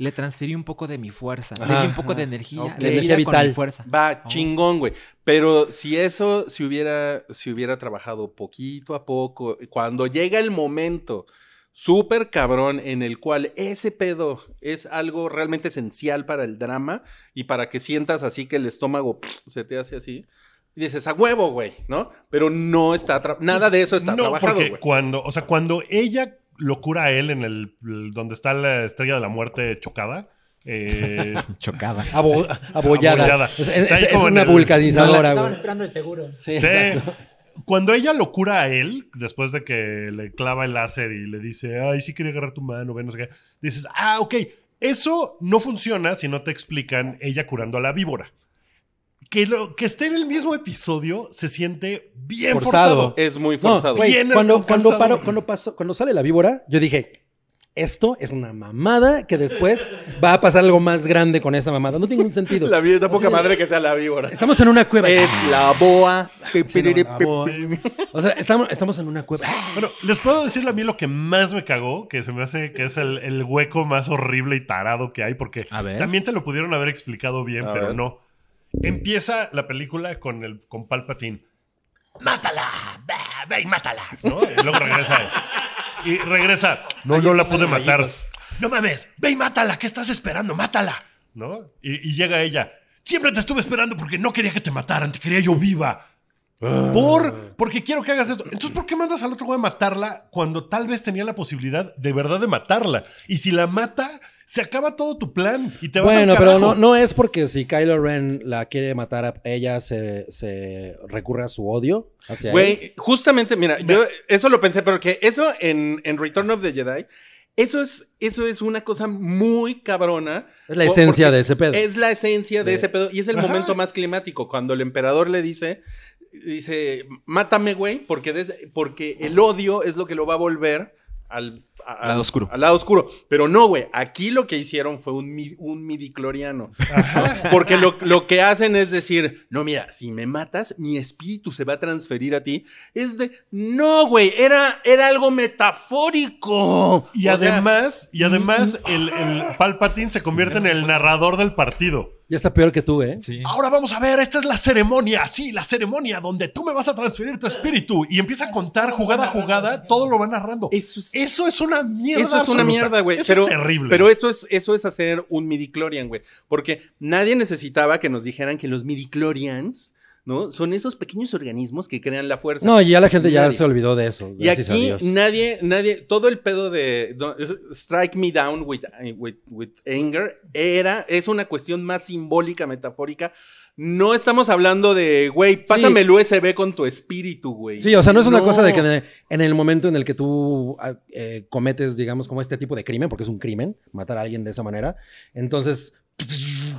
Le transferí un poco de mi fuerza, le di un poco de energía, Ok. de Energía con vital. mi fuerza. Va Oh. chingón, güey. Pero si eso se hubiera, se hubiera trabajado poquito a poco, cuando llega el momento súper cabrón en el cual ese pedo es algo realmente esencial para el drama y para que sientas así que el estómago pff, se te hace así. Y dices, a huevo, güey, ¿no? Pero no está, nada de eso está no, trabajado, porque güey. cuando, o sea, cuando ella lo cura a él en el, el- donde está la estrella de la muerte chocada, eh, Chocada. Abo- abollada. Abollada. Es, una el- vulcanizadora, Estaban esperando el seguro. Sí. Cuando ella lo cura a él, después de que le clava el láser y le dice, ay, sí quería agarrar tu mano, ve, no sé qué, dices, ah, ok, eso no funciona si no te explican ella curando a la víbora. Que, lo, que esté en el mismo episodio se siente bien Forzado. forzado. Es muy No, forzado. güey, Bien cuando, cuando, paro- cuando, pasó, cuando sale la víbora, yo dije, esto es una mamada que después va a pasar algo más grande con esa mamada. No tiene ningún sentido. la vida poca madre que sea la víbora. Estamos en una cueva. Es la boa. Sí, no, la boa. O sea, estamos, estamos en una cueva. Bueno, les puedo decir a mí lo que más me cagó, que se me hace que es el, el hueco más horrible y tarado que hay, porque A ver. también te lo pudieron haber explicado bien, A pero ver. no. Empieza la película con, el, con Palpatine. ¡Mátala! ¡Ve, ve y mátala! ¿no? Y luego regresa. Y regresa. No, no la pude matar. No mames, ve y mátala. ¿Qué estás esperando? Mátala. ¿No? Y, y llega ella. Siempre te estuve esperando porque no quería que te mataran. Te quería yo viva. Por, porque quiero que hagas esto. Entonces, ¿por qué mandas al otro güey a matarla cuando tal vez tenía la posibilidad de verdad de matarla? Y si la mata, se acaba todo tu plan y te vas Bueno, al pero no, no es porque si Kylo Ren la quiere matar a ella, se, se recurre a su odio hacia él. Güey, justamente, mira, yo eso lo pensé, pero que eso en, en Return of the Jedi, eso es, eso es una cosa muy cabrona. Es la esencia de ese pedo. Es la esencia de De- ese pedo y es el Ajá. momento más climático, cuando el emperador le dice, dice, mátame, güey, porque, des- porque el odio es lo que lo va a volver al... a- lado oscuro. Al lado oscuro. Pero no, güey. Aquí lo que hicieron fue un, mi- un midicloriano. Porque lo, lo que hacen es decir, no, mira, si me matas, mi espíritu se va a transferir a ti. Es de, no, güey, era, era algo metafórico. Y O sea, además, y además el, el Palpatine se convierte en el narrador del partido. Ya está peor que tú, ¿eh? Sí. Ahora vamos a ver, esta es la ceremonia, sí, la ceremonia donde tú me vas a transferir tu espíritu. Y empieza a contar jugada a jugada, todo lo va narrando. Eso es- Eso es una mierda. Eso es una mierda, güey. Eso Pero, es terrible. pero eso es, eso es hacer un midichlorian, güey. Porque nadie necesitaba que nos dijeran que los midichlorians, ¿no? Son esos pequeños organismos que crean la fuerza. No, ya la gente ya se olvidó de eso. Y a aquí Dios. nadie, nadie, todo el pedo de no, es- strike me down with, with, with anger era, es una cuestión más simbólica, metafórica. No estamos hablando de, güey, pásame el USB con tu espíritu, güey. Sí, o sea, no es una cosa de que en el, en el momento en el que tú ah, eh, cometes, digamos, como este tipo de crimen, porque es un crimen, matar a alguien de esa manera, entonces,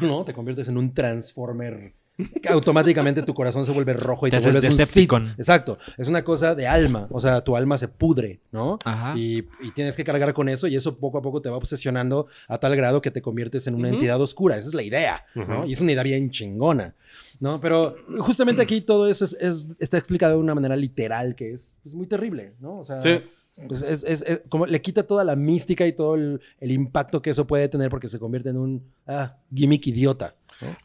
¿no? Te conviertes en un transformer. Que Automáticamente tu corazón se vuelve rojo y Te vuelves un Decepticon. Sith. Exacto. Es una cosa de alma. O sea, tu alma se pudre, ¿no? Ajá. Y, y tienes que cargar con eso y eso poco a poco te va obsesionando a tal grado que te conviertes en una entidad oscura. Esa es la idea, ¿no? Y es una idea bien chingona, ¿no? Pero justamente aquí todo eso es, es- está explicado de una manera literal que es pues, muy terrible, ¿no? O sea, Sí. Pues, es, es- es como le quita toda la mística y todo el, el impacto que eso puede tener porque se convierte en un ah, gimmick idiota.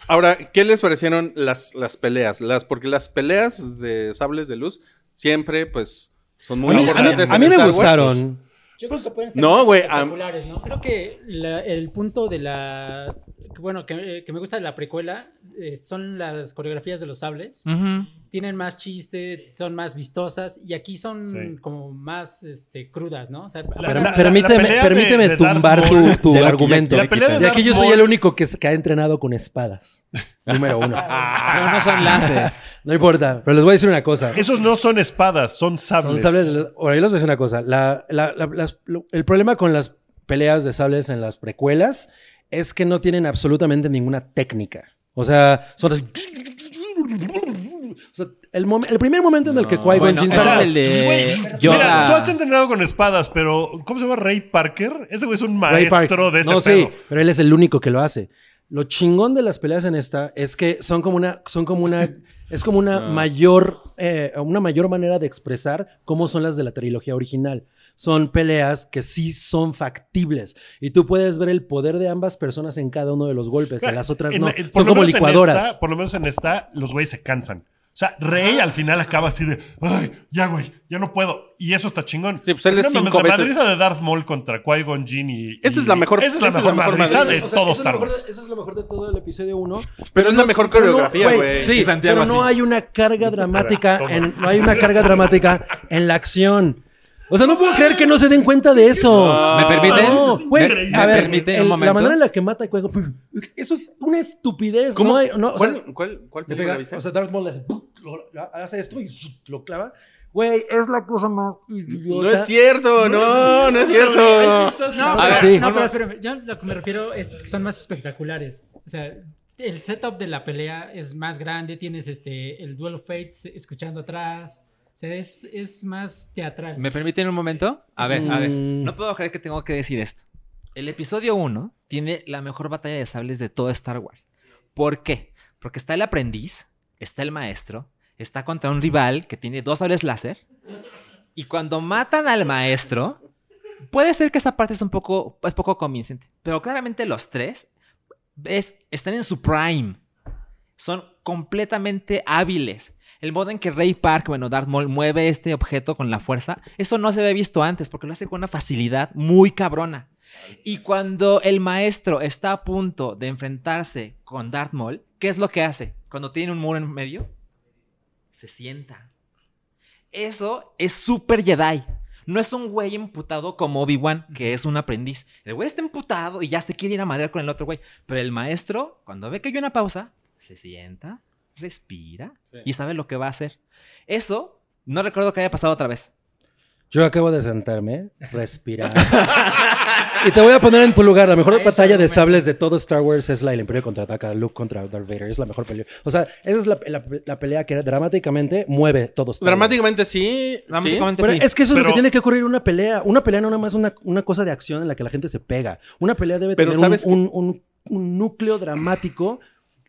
Ahora, ¿qué les parecieron las, las peleas? Las, porque las peleas de sables de luz siempre, pues, son muy a mí, a mí- importantes. a mí me Wars. gustaron. Yo creo que pueden ser no, espectaculares, ¿no? Creo que la- el punto de la... que, Bueno, que, que me gusta de la precuela eh, son las coreografías de los sables. Tienen más chiste, son más vistosas y aquí son Sí. como más este, crudas, ¿no? O sea, La- apenas- la- la permíteme permíteme de- de Darth tumbar tu, argumento. de De aquí yo soy el único que, que ha entrenado con espadas. Número uno. No, no son láser. No importa, pero les voy a decir una cosa. Esos no son espadas, son sables. Son sables. Ahora, yo les voy a decir una cosa. La- la- la- las- lo- el problema con las peleas de sables en las precuelas es que no tienen absolutamente ninguna técnica. O sea, son así- O sea, el, primer momento en el que Qui-Gon Bueno, sale- es el de Mira, tú has entrenado con espadas, pero ¿cómo se llama Ray Parker? Ese güey es un Ray maestro Park. de ese No, pedo. sí, pero él es el único que lo hace. Lo chingón de las peleas en esta es que son como una, son como una, es como una mayor, eh, una mayor manera de expresar cómo son las de la trilogía original. Son peleas que sí son factibles y tú puedes ver el poder de ambas personas en cada uno de los golpes. En las otras En no. la- son como licuadoras. esta- por lo menos en esta, los güeyes se cansan. O sea, Rey al final acaba así de, ay, ya, güey, ya no puedo. Y eso está chingón. Sí, pues él es No mames, cinco la veces. madriza de Darth Maul contra Qui-Gon Jinn y... Esa es la mejor- Esa es la esa es mejor la mejor madriza madriza. de O sea, todo eso, es lo Star mejor de, Wars. eso es lo mejor de todo el episodio 1. Pero es la mejor coreografía, güey. Sí, Santiago pero no así. hay una carga dramática, en, no hay una carga dramática en la acción. O sea, no puedo creer que no se den cuenta de eso. ¿Me permiten? No, güey, ¿Me- a me ver, permiten el- un la manera en la que mata a Qui-Gon, eso es una estupidez. ¿Cómo? No hay, no, o sea, ¿Cuál, cuál, cuál le película o sea, Darth Maul hace, hace esto y lo clava. Güey, es la cosa más idiota. no es cierto, no, no es cierto. No, A pero, ver, no, sí. pero espérame, yo lo que me refiero es que son más espectaculares. O sea, el setup de la pelea es más grande, tienes este el Duel of Fates escuchando atrás. O sea, es, es más teatral. ¿Me permiten un momento? A ver, Sí. a ver. No puedo creer que tengo que decir esto. El episodio 1 tiene la mejor batalla de sables de todo Star Wars. ¿Por qué? Porque está el aprendiz, está el maestro, está contra un rival que tiene dos sables láser. Y cuando matan al maestro, puede ser que esa parte es un poco, es poco convincente. Pero claramente los tres ves, están en su prime. son completamente hábiles. El modo en que Ray Park, bueno, Darth Maul mueve este objeto con la fuerza, eso no se había visto antes porque lo hace con una facilidad muy cabrona. Y cuando el maestro está a punto de enfrentarse con Darth Maul, ¿qué es lo que hace? Cuando tiene un muro en medio, se sienta. Eso es super Jedi. No es un güey emputado como Obi-Wan, que es un aprendiz. El güey está emputado y ya se quiere ir a madrear con el otro güey. Pero el maestro, cuando ve que hay una pausa, se sienta, respira Sí. y sabe lo que va a hacer. Eso no recuerdo que haya pasado otra vez. Yo acabo de sentarme, respirar. y te voy a poner en tu lugar. La mejor batalla de sables de todo Star Wars es la del Imperio contraataca, Luke contra Darth Vader. Es la mejor pelea. O sea, esa es la, la- la pelea que dramáticamente mueve todo Star Wars. Dramáticamente sí. Dramáticamente Pero sí. es que eso es lo Pero- que tiene que ocurrir en una pelea. Una pelea no nada más una, una cosa de acción en la que la gente se pega. Una pelea debe Pero tener un, un- un- un núcleo dramático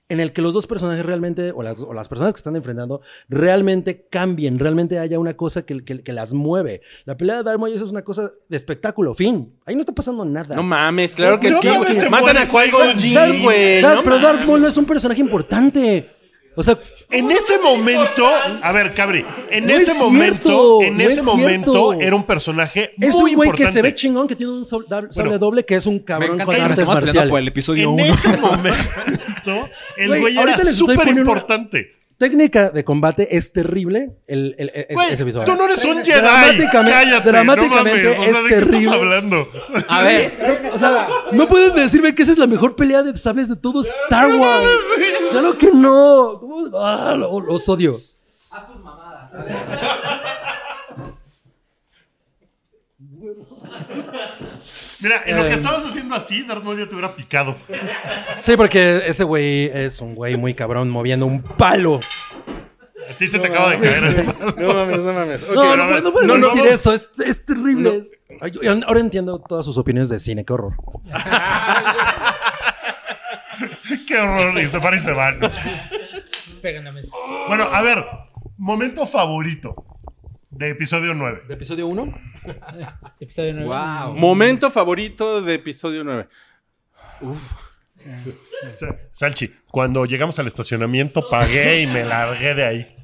en el que los dos personajes realmente, o las, o las personas que están enfrentando, realmente cambien, realmente haya una cosa que, que- que las mueve. La pelea de Maul eso es una cosa de espectáculo, fin. Ahí no está pasando nada. No mames, claro que Creo sí. Matan a Qui-Gon güey. No pero Darth. Maul no es un personaje importante. O sea, En ese momento, a ver, Cabri, en No ese es momento, cierto, en no ese es momento cierto. era un personaje es muy un güey importante. que se ve chingón, que tiene un sol- da- sable Bueno, doble, que es un cabrón con artes marciales. por el episodio En 1. ese momento, el Güey, era súper importante. Técnica de combate es terrible el, el- el- Güey, ese visual. tú no eres un Jedi. Dramáticamente- Cállate, dramáticamente no mames. O sea, es ¿de qué estás terrible. hablando? A ver, O sea, no pueden decirme que esa es la mejor pelea de sables de todo Star Wars. Claro que no. ¿Cómo? Ah, lo- los odio. Mira, en lo que Eh. estabas haciendo así, Darth Maul ya te hubiera picado. Sí, porque ese güey es un güey muy cabrón moviendo un palo. A ti se te acaba de caer el palo. No mames, no mames. Ok, No, a no, ver, no pueden no, no, decir no. eso. Es, es terrible. No. Es- Ay, yo- ahora entiendo todas sus opiniones de cine. Qué horror. Qué horror. Y se para y se van. Pega en la mesa. Bueno, a ver. Momento favorito de episodio 9. ¿De episodio 1? Episodio 9. Wow. Momento favorito de episodio 9. Sa- Salchi, cuando llegamos al estacionamiento pagué y me largué de ahí.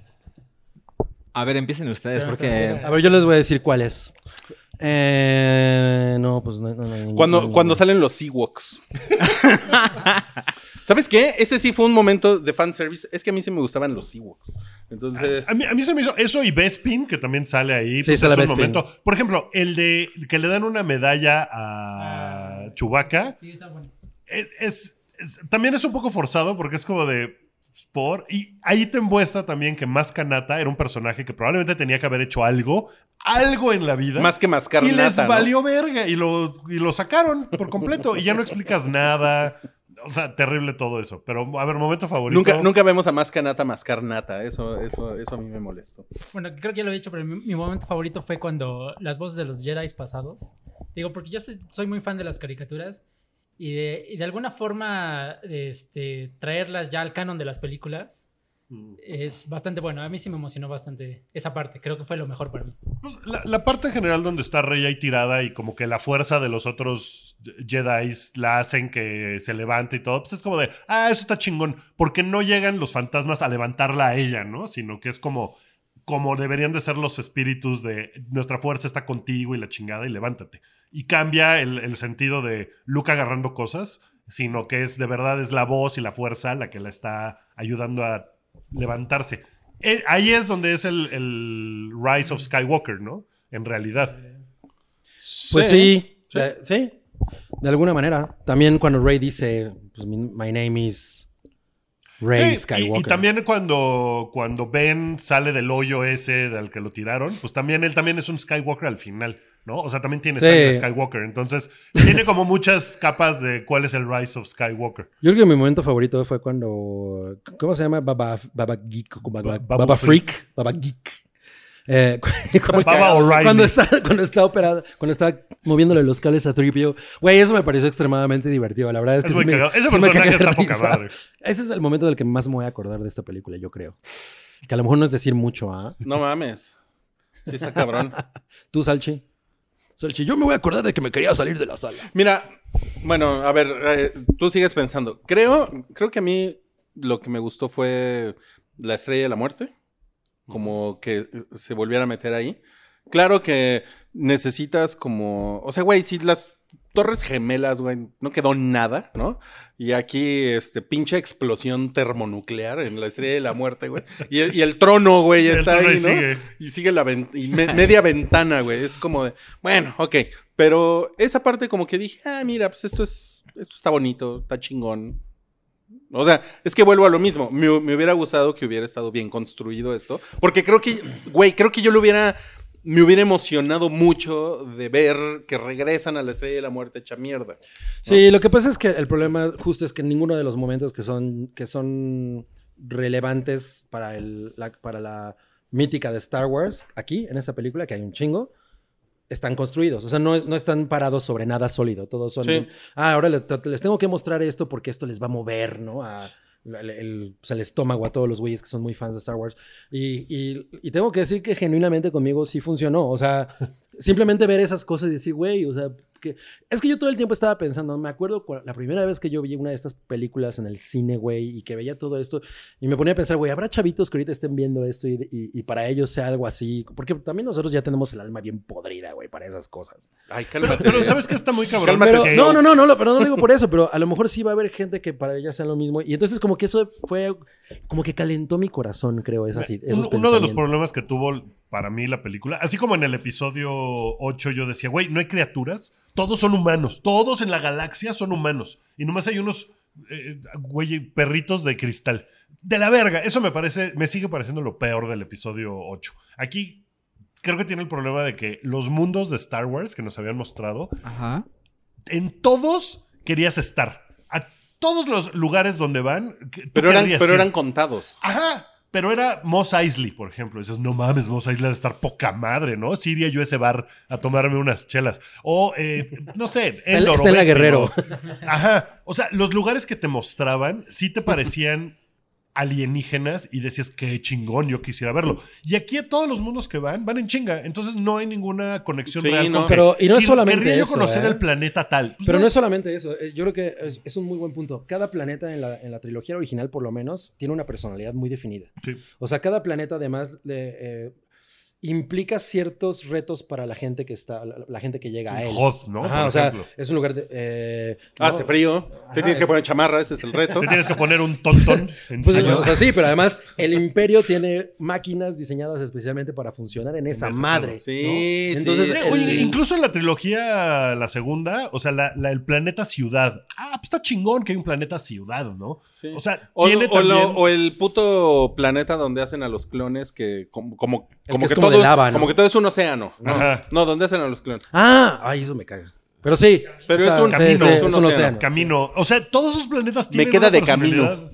a ver, empiecen ustedes porque... A ver, yo les voy a decir cuál es. Eh, no, pues no, no, Cuando, no, cuando no. salen los Ewoks. ¿Sabes qué? Ese sí fue un momento de fanservice. Es que a mí sí me gustaban los Ewoks. Entonces, A mí, a mí se me hizo eso y Bespin, que también sale ahí. Sí, pues, sale es un Bespin. momento. Por ejemplo, el de que le dan una medalla a Chewbacca. Sí, está bueno. es, es- es- también es un poco forzado porque es como de por y ahí te muestra también que Más Kanata era un personaje que probablemente tenía que haber hecho algo, algo en la vida. más que mascar y les nata, ¿no? valió verga y lo, y lo sacaron por completo y ya no explicas nada. O sea, terrible todo eso. Pero, a ver, momento favorito. Nunca, nunca vemos a más que nata mascar nata. Eso, eso, eso a mí me molestó. Bueno, creo que ya lo he dicho, pero mi, mi momento favorito fue cuando las voces de los Jedi pasados. Digo, porque yo soy, soy muy fan de las caricaturas y de, y de alguna forma este, traerlas ya al canon de las películas es bastante bueno. A mí sí me emocionó bastante esa parte. Creo que fue lo mejor para mí. Pues, la, la parte en general donde está Rey ahí tirada y como que la fuerza de los otros Jedi la hacen que se levante y todo, pues es como de, ah, eso está chingón, porque no llegan los fantasmas a levantarla a ella, ¿no? Sino que es como, como deberían de ser los espíritus de nuestra fuerza está contigo y la chingada y levántate. Y cambia el, el sentido de Luke agarrando cosas, sino que es de verdad es la voz y la fuerza la que la está ayudando a levantarse. Eh, ahí es donde es el, el Rise of Skywalker, ¿no? En realidad. Pues sí, eh, sí, de alguna manera. También cuando Rey dice, pues, mi- my name is Rey Sí, y- Skywalker. Y, también cuando, cuando Ben sale del hoyo ese del que lo tiraron, pues también él también es un Skywalker al final, ¿no? O sea, también tiene Sí. sangre Skywalker. Entonces, tiene como muchas capas de cuál es el Rise of Skywalker. Yo creo que mi momento favorito fue cuando. ¿Cómo se llama? Baba, Baba Geek. Baba, Freak. Baba Geek. Eh, cu- Baba O'Reilly. cuando está, cuando está operado, cuando está moviéndole los cables a Tripio. Güey, eso me pareció extremadamente divertido. La verdad es que Es sí muy me-. Ese sí me personaje de está poca madre. Ese es el momento del que más me voy a acordar de esta película, yo creo. Que a lo mejor no es decir mucho, ¿ah? No mames. Sí, está cabrón. ¿Tú, Salchi? Yo me voy a acordar de que me quería salir de la sala. Mira, bueno, a ver, eh, tú sigues pensando. Creo, creo que a mí lo que me gustó fue la estrella de la muerte. Como que eh, se volviera a meter ahí. Claro que necesitas como. O sea, güey, si las Torres Gemelas, güey, no quedó nada, ¿no? Y aquí, este, pinche explosión termonuclear en la estrella de la muerte, güey. Y, el- y el trono, güey, está trono ahí, ¿no? sigue. Y sigue la ven- y me- media ventana, güey. Es como de, bueno, ok. Pero esa parte como que dije, ah, mira, pues esto es, esto está bonito, está chingón. O sea, es que vuelvo a lo mismo. Me, me hubiera gustado que hubiera estado bien construido esto. Porque creo que, güey, creo que yo lo hubiera, me hubiera emocionado mucho de ver que regresan a la estrella de la muerte hecha mierda. Sí, lo que pasa es que el problema justo es que ninguno de los momentos que son, que son relevantes para, el, la, para la mítica de Star Wars, aquí, en esa película, que hay un chingo, están construidos. O sea, no, no están parados sobre nada sólido. Todos son... Sí. Ah, ahora les, les tengo que mostrar esto porque esto les va a mover, ¿no? A, el, el- pues, el estómago a todos los güeyes que son muy fans de Star Wars. Y, y- y tengo que decir que genuinamente conmigo sí funcionó. O sea, simplemente ver esas cosas y decir, güey, o sea, que... es que yo todo el tiempo estaba pensando, me acuerdo la primera vez que yo vi una de estas películas en el cine, güey, y que veía todo esto, y me ponía a pensar, güey, ¿habrá chavitos que ahorita estén viendo esto y, y- y para ellos sea algo así? Porque también nosotros ya tenemos el alma bien podrida, güey, para esas cosas. Ay, cálmate. pero ¿sabes qué está muy cabrón? Cálmate, Pero, Que- no, no, no, no, pero no lo digo por eso, pero a lo mejor sí va a haber gente que para ella sea lo mismo. Y entonces como que eso fue, como que calentó mi corazón, creo, es así. esos Uno, uno de los problemas que tuvo para mí la película, así como en el episodio 8 yo decía, güey, no hay criaturas, todos son humanos, todos en la galaxia son humanos. Y nomás hay unos, eh, güey, perritos de cristal. De la verga, eso me parece, me sigue pareciendo lo peor del episodio 8. Aquí creo que tiene el problema de que los mundos de Star Wars que nos habían mostrado, Ajá. en todos querías estar. Todos los lugares donde van, Pero eran, pero ir. eran contados. Ajá. Pero era Moss Eisley, por ejemplo. Dices, no mames, Moss Eisley ha de estar poca madre, ¿no? Sí iría yo a ese bar a tomarme unas chelas. O, eh, no sé, Endor o está en la Bespin, Guerrero. Ajá. O sea, los lugares que te mostraban sí te parecían alienígenas y decías, qué chingón, yo quisiera verlo. Y aquí a todos los mundos que van, van en chinga. Entonces no hay ninguna conexión Sí, real. no. con que, Pero- y no es "Quer- solamente querría yo eso, conocer ¿eh? el planeta tal. Pues Pero no es solamente eso. eh, Yo creo que es, es un muy buen punto. Cada planeta en la, en la trilogía original, por lo menos, tiene una personalidad muy definida. Sí. O sea, cada planeta además de, eh, implica ciertos retos para la gente que está, la, la gente que llega a él. Hoth, ¿no? Ajá, Por o sea, ejemplo. es un lugar de... eh, ¿no? Hace frío. Te tienes que poner chamarra, ese es el reto. Te tienes que poner un tontón Pues, o sea, sí, pero además el imperio tiene máquinas diseñadas especialmente para funcionar en esa madre. Sí, ¿no? sí, Entonces, Sí, el- incluso en la trilogía, la segunda, o sea, la, la- el planeta ciudad. Ah, pues está chingón que hay un planeta ciudad, ¿no? Sí. O sea, O, tiene o lo- o el puto planeta donde hacen a los clones que como, como que es que, como todo, de lava, ¿no? como que todo es un océano. No, Ajá. no, donde hacen a los clones. Ah, ay, eso me caga. Pero sí. Pero es un camino, sí, es un océano. camino. O sea, todos esos planetas Me tienen queda una de camino.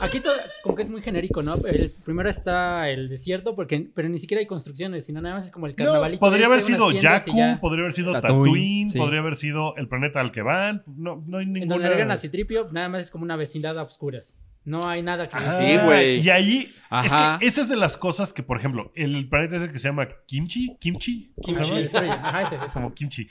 Aquí todo, como que es muy genérico, ¿no? El, primero está el desierto, porque, pero ni siquiera hay construcciones, sino nada más es como el No, carnavalito. podría ese, haber sido Jakku, ya. podría haber sido Tatooine, Tatooine, sí. podría haber sido el planeta al que van. No, no hay En donde ninguna... a Citripio, nada más es como una vecindad a oscuras. No hay nada que... Ah, Sí, güey. Y ahí, Ajá. es que esa es de las cosas que, por ejemplo, el planeta ese que se llama Kimchi, Kimchi, ¿cómo se Kimchi. Ajá, ese, ese. como kimchi.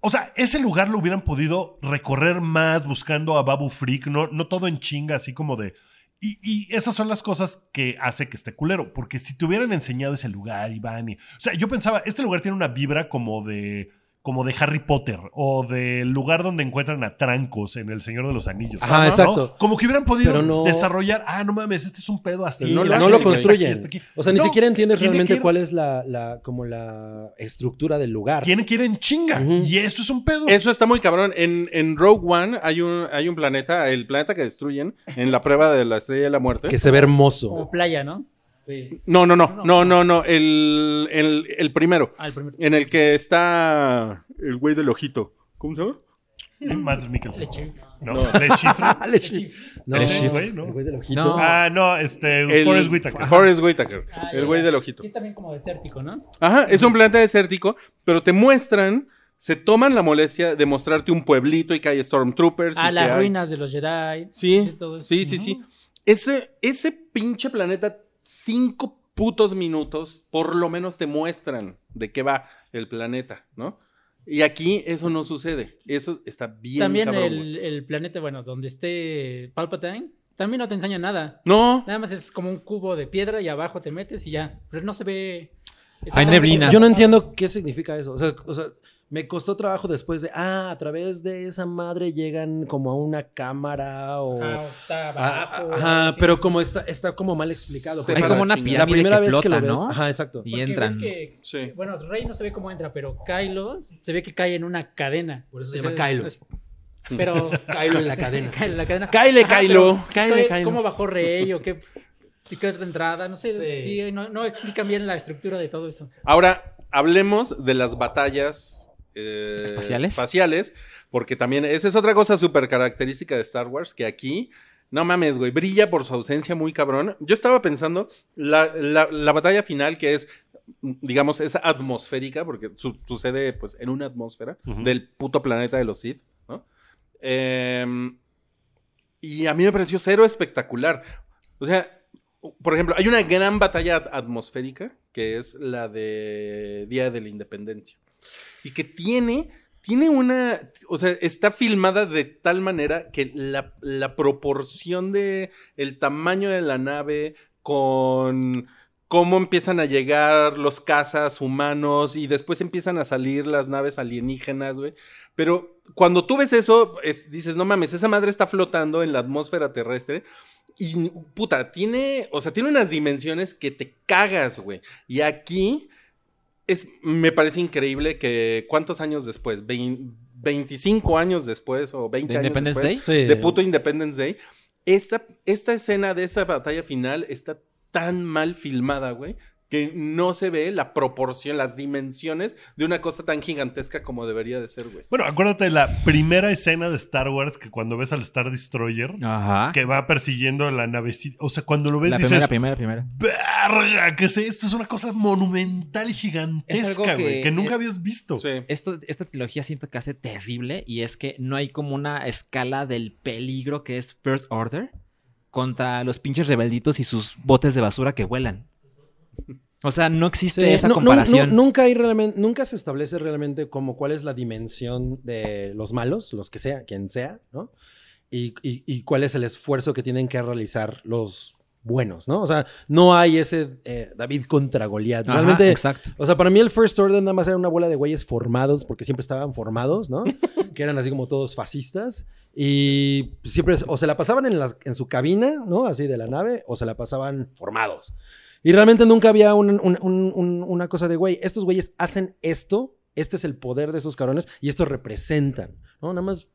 O sea, ese lugar lo hubieran podido recorrer más buscando a Babu Freak, no, no todo en chinga, así como de. Y, y esas son las cosas que hace que esté culero, porque si te hubieran enseñado ese lugar, Iván, y, o sea, yo pensaba, este lugar tiene una vibra como de como de Harry Potter o del lugar donde encuentran a Trancos en El Señor de los Anillos. Ajá, ¿no? exacto. Como que hubieran podido no- desarrollar, ah, no mames, este es un pedo así. Pero no, lo está construyen. aquí, está aquí. O sea, ni siquiera entiendes realmente cuál es la, la, como la estructura del lugar. Tienen que ir en chinga. Y esto es un pedo. Eso está muy cabrón. En, en Rogue One hay un, hay un planeta, el planeta que destruyen en la prueba de la estrella de la muerte. Que se ve hermoso. Como playa, ¿no? No, no, no, no, no, no. El, el, el primero. Ah, el primero. En el que está el güey del ojito. ¿Cómo se llama? Mads Mikkelsen. Leche. No, No. Le Chiffre. Ah, le chi- No, Ese el güey, ¿no? güey del ojito. No. Ah, no, este, El- Forrest Whitaker. Forrest Whitaker. Ah, el güey del ojito. Es también como desértico, ¿no? Ajá, es un planeta desértico, pero te muestran, se toman la molestia de mostrarte un pueblito y que hay Stormtroopers. Ah, y las que hay- ruinas de los Jedi. Sí, todo eso. sí, sí, sí. Ese, ese pinche planeta, cinco putos minutos, por lo menos te muestran de qué va el planeta, ¿no? Y aquí eso no sucede. Eso está bien También cabrón, el, el planeta, bueno, donde esté Palpatine, también no te enseña nada. No. Nada más es como un cubo de piedra y abajo te metes y ya. Pero no se ve. Hay neblina. Yo no entiendo qué significa eso. O sea, o sea, me costó trabajo después de, ah, a través de esa madre llegan como a una cámara o... Ah, está abajo. Ajá, sí, pero como está, está como mal explicado. Se Hay como una chingada. la pirámide primera que vez flota, que lo ves. ¿no? Ajá, exacto. Y Porque entran. ves que- Sí. Bueno, Rey no se ve cómo entra, pero Kylo se ve que cae en una cadena. Por eso se O llama Kylo. es- Pero. Kylo en la cadena. Kylo en la cadena. Cáele, Ajá, Kylo, ¿cómo- Kylo. ¿Cómo bajó Rey o qué? ¿Qué otra entrada? No sé. Sí. Sí, no, no explican bien la estructura de todo eso. Ahora, hablemos de las batallas eh, ¿Espaciales? espaciales, porque también esa es otra cosa súper característica de Star Wars, que aquí, no mames, güey, brilla por su ausencia muy cabrón. Yo estaba pensando, la, la- la batalla final, que es, digamos, es atmosférica, porque su- sucede pues en una atmósfera del puto planeta de los Sith, ¿no? Em, y a mí me pareció cero espectacular. O sea, por ejemplo, hay una gran batalla at- atmosférica que es la de Día de la Independencia. Y que tiene, tiene una, o sea, está filmada de tal manera que la, la proporción de el tamaño de la nave con cómo empiezan a llegar los cazas humanos y después empiezan a salir las naves alienígenas, güey. Pero cuando tú ves eso, es- dices, no mames, esa madre está flotando en la atmósfera terrestre. Y puta, tiene, o sea, tiene unas dimensiones que te cagas, güey. Y aquí es, me parece increíble que cuántos años después, Vein- 25 años después o 20 ¿De años Independence después Day? De puto Independence Day, esta, esta escena de esa batalla final está tan mal filmada, güey, que no se ve la proporción, las dimensiones de una cosa tan gigantesca como debería de ser, güey. Bueno, acuérdate de la primera escena de Star Wars que cuando ves al Star Destroyer Ajá. que va persiguiendo la navecita. O sea, cuando lo ves La dices, primera, primera, primera. verga, que sé, esto es una cosa monumental gigantesca, güey, que- que, nunca habías visto. Sí. Esto, esta trilogía siento que hace terrible y es que no hay como una escala del peligro que es First Order contra los pinches rebelditos y sus botes de basura que vuelan. O sea, no existe Sí, esa no- no- comparación. no- nunca hay realmente, nunca se establece realmente como cuál es la dimensión de los malos, los que sea, quien sea, ¿no? Y, y- y cuál es el esfuerzo que tienen que realizar los buenos, ¿no? O sea, no hay ese eh, David contra Goliat. Ajá, Realmente, exacto. o sea, para mí el First Order nada más era una bola de güeyes formados, porque siempre estaban formados, ¿no? que eran así como todos fascistas. Y siempre o se la pasaban en, las- en su cabina, ¿no? Así de la nave, o se la pasaban formados. Y realmente nunca había un- un- un- un- una cosa de, güey, estos güeyes hacen esto, este es el poder de esos cabrones, y esto representan, ¿no? Nada más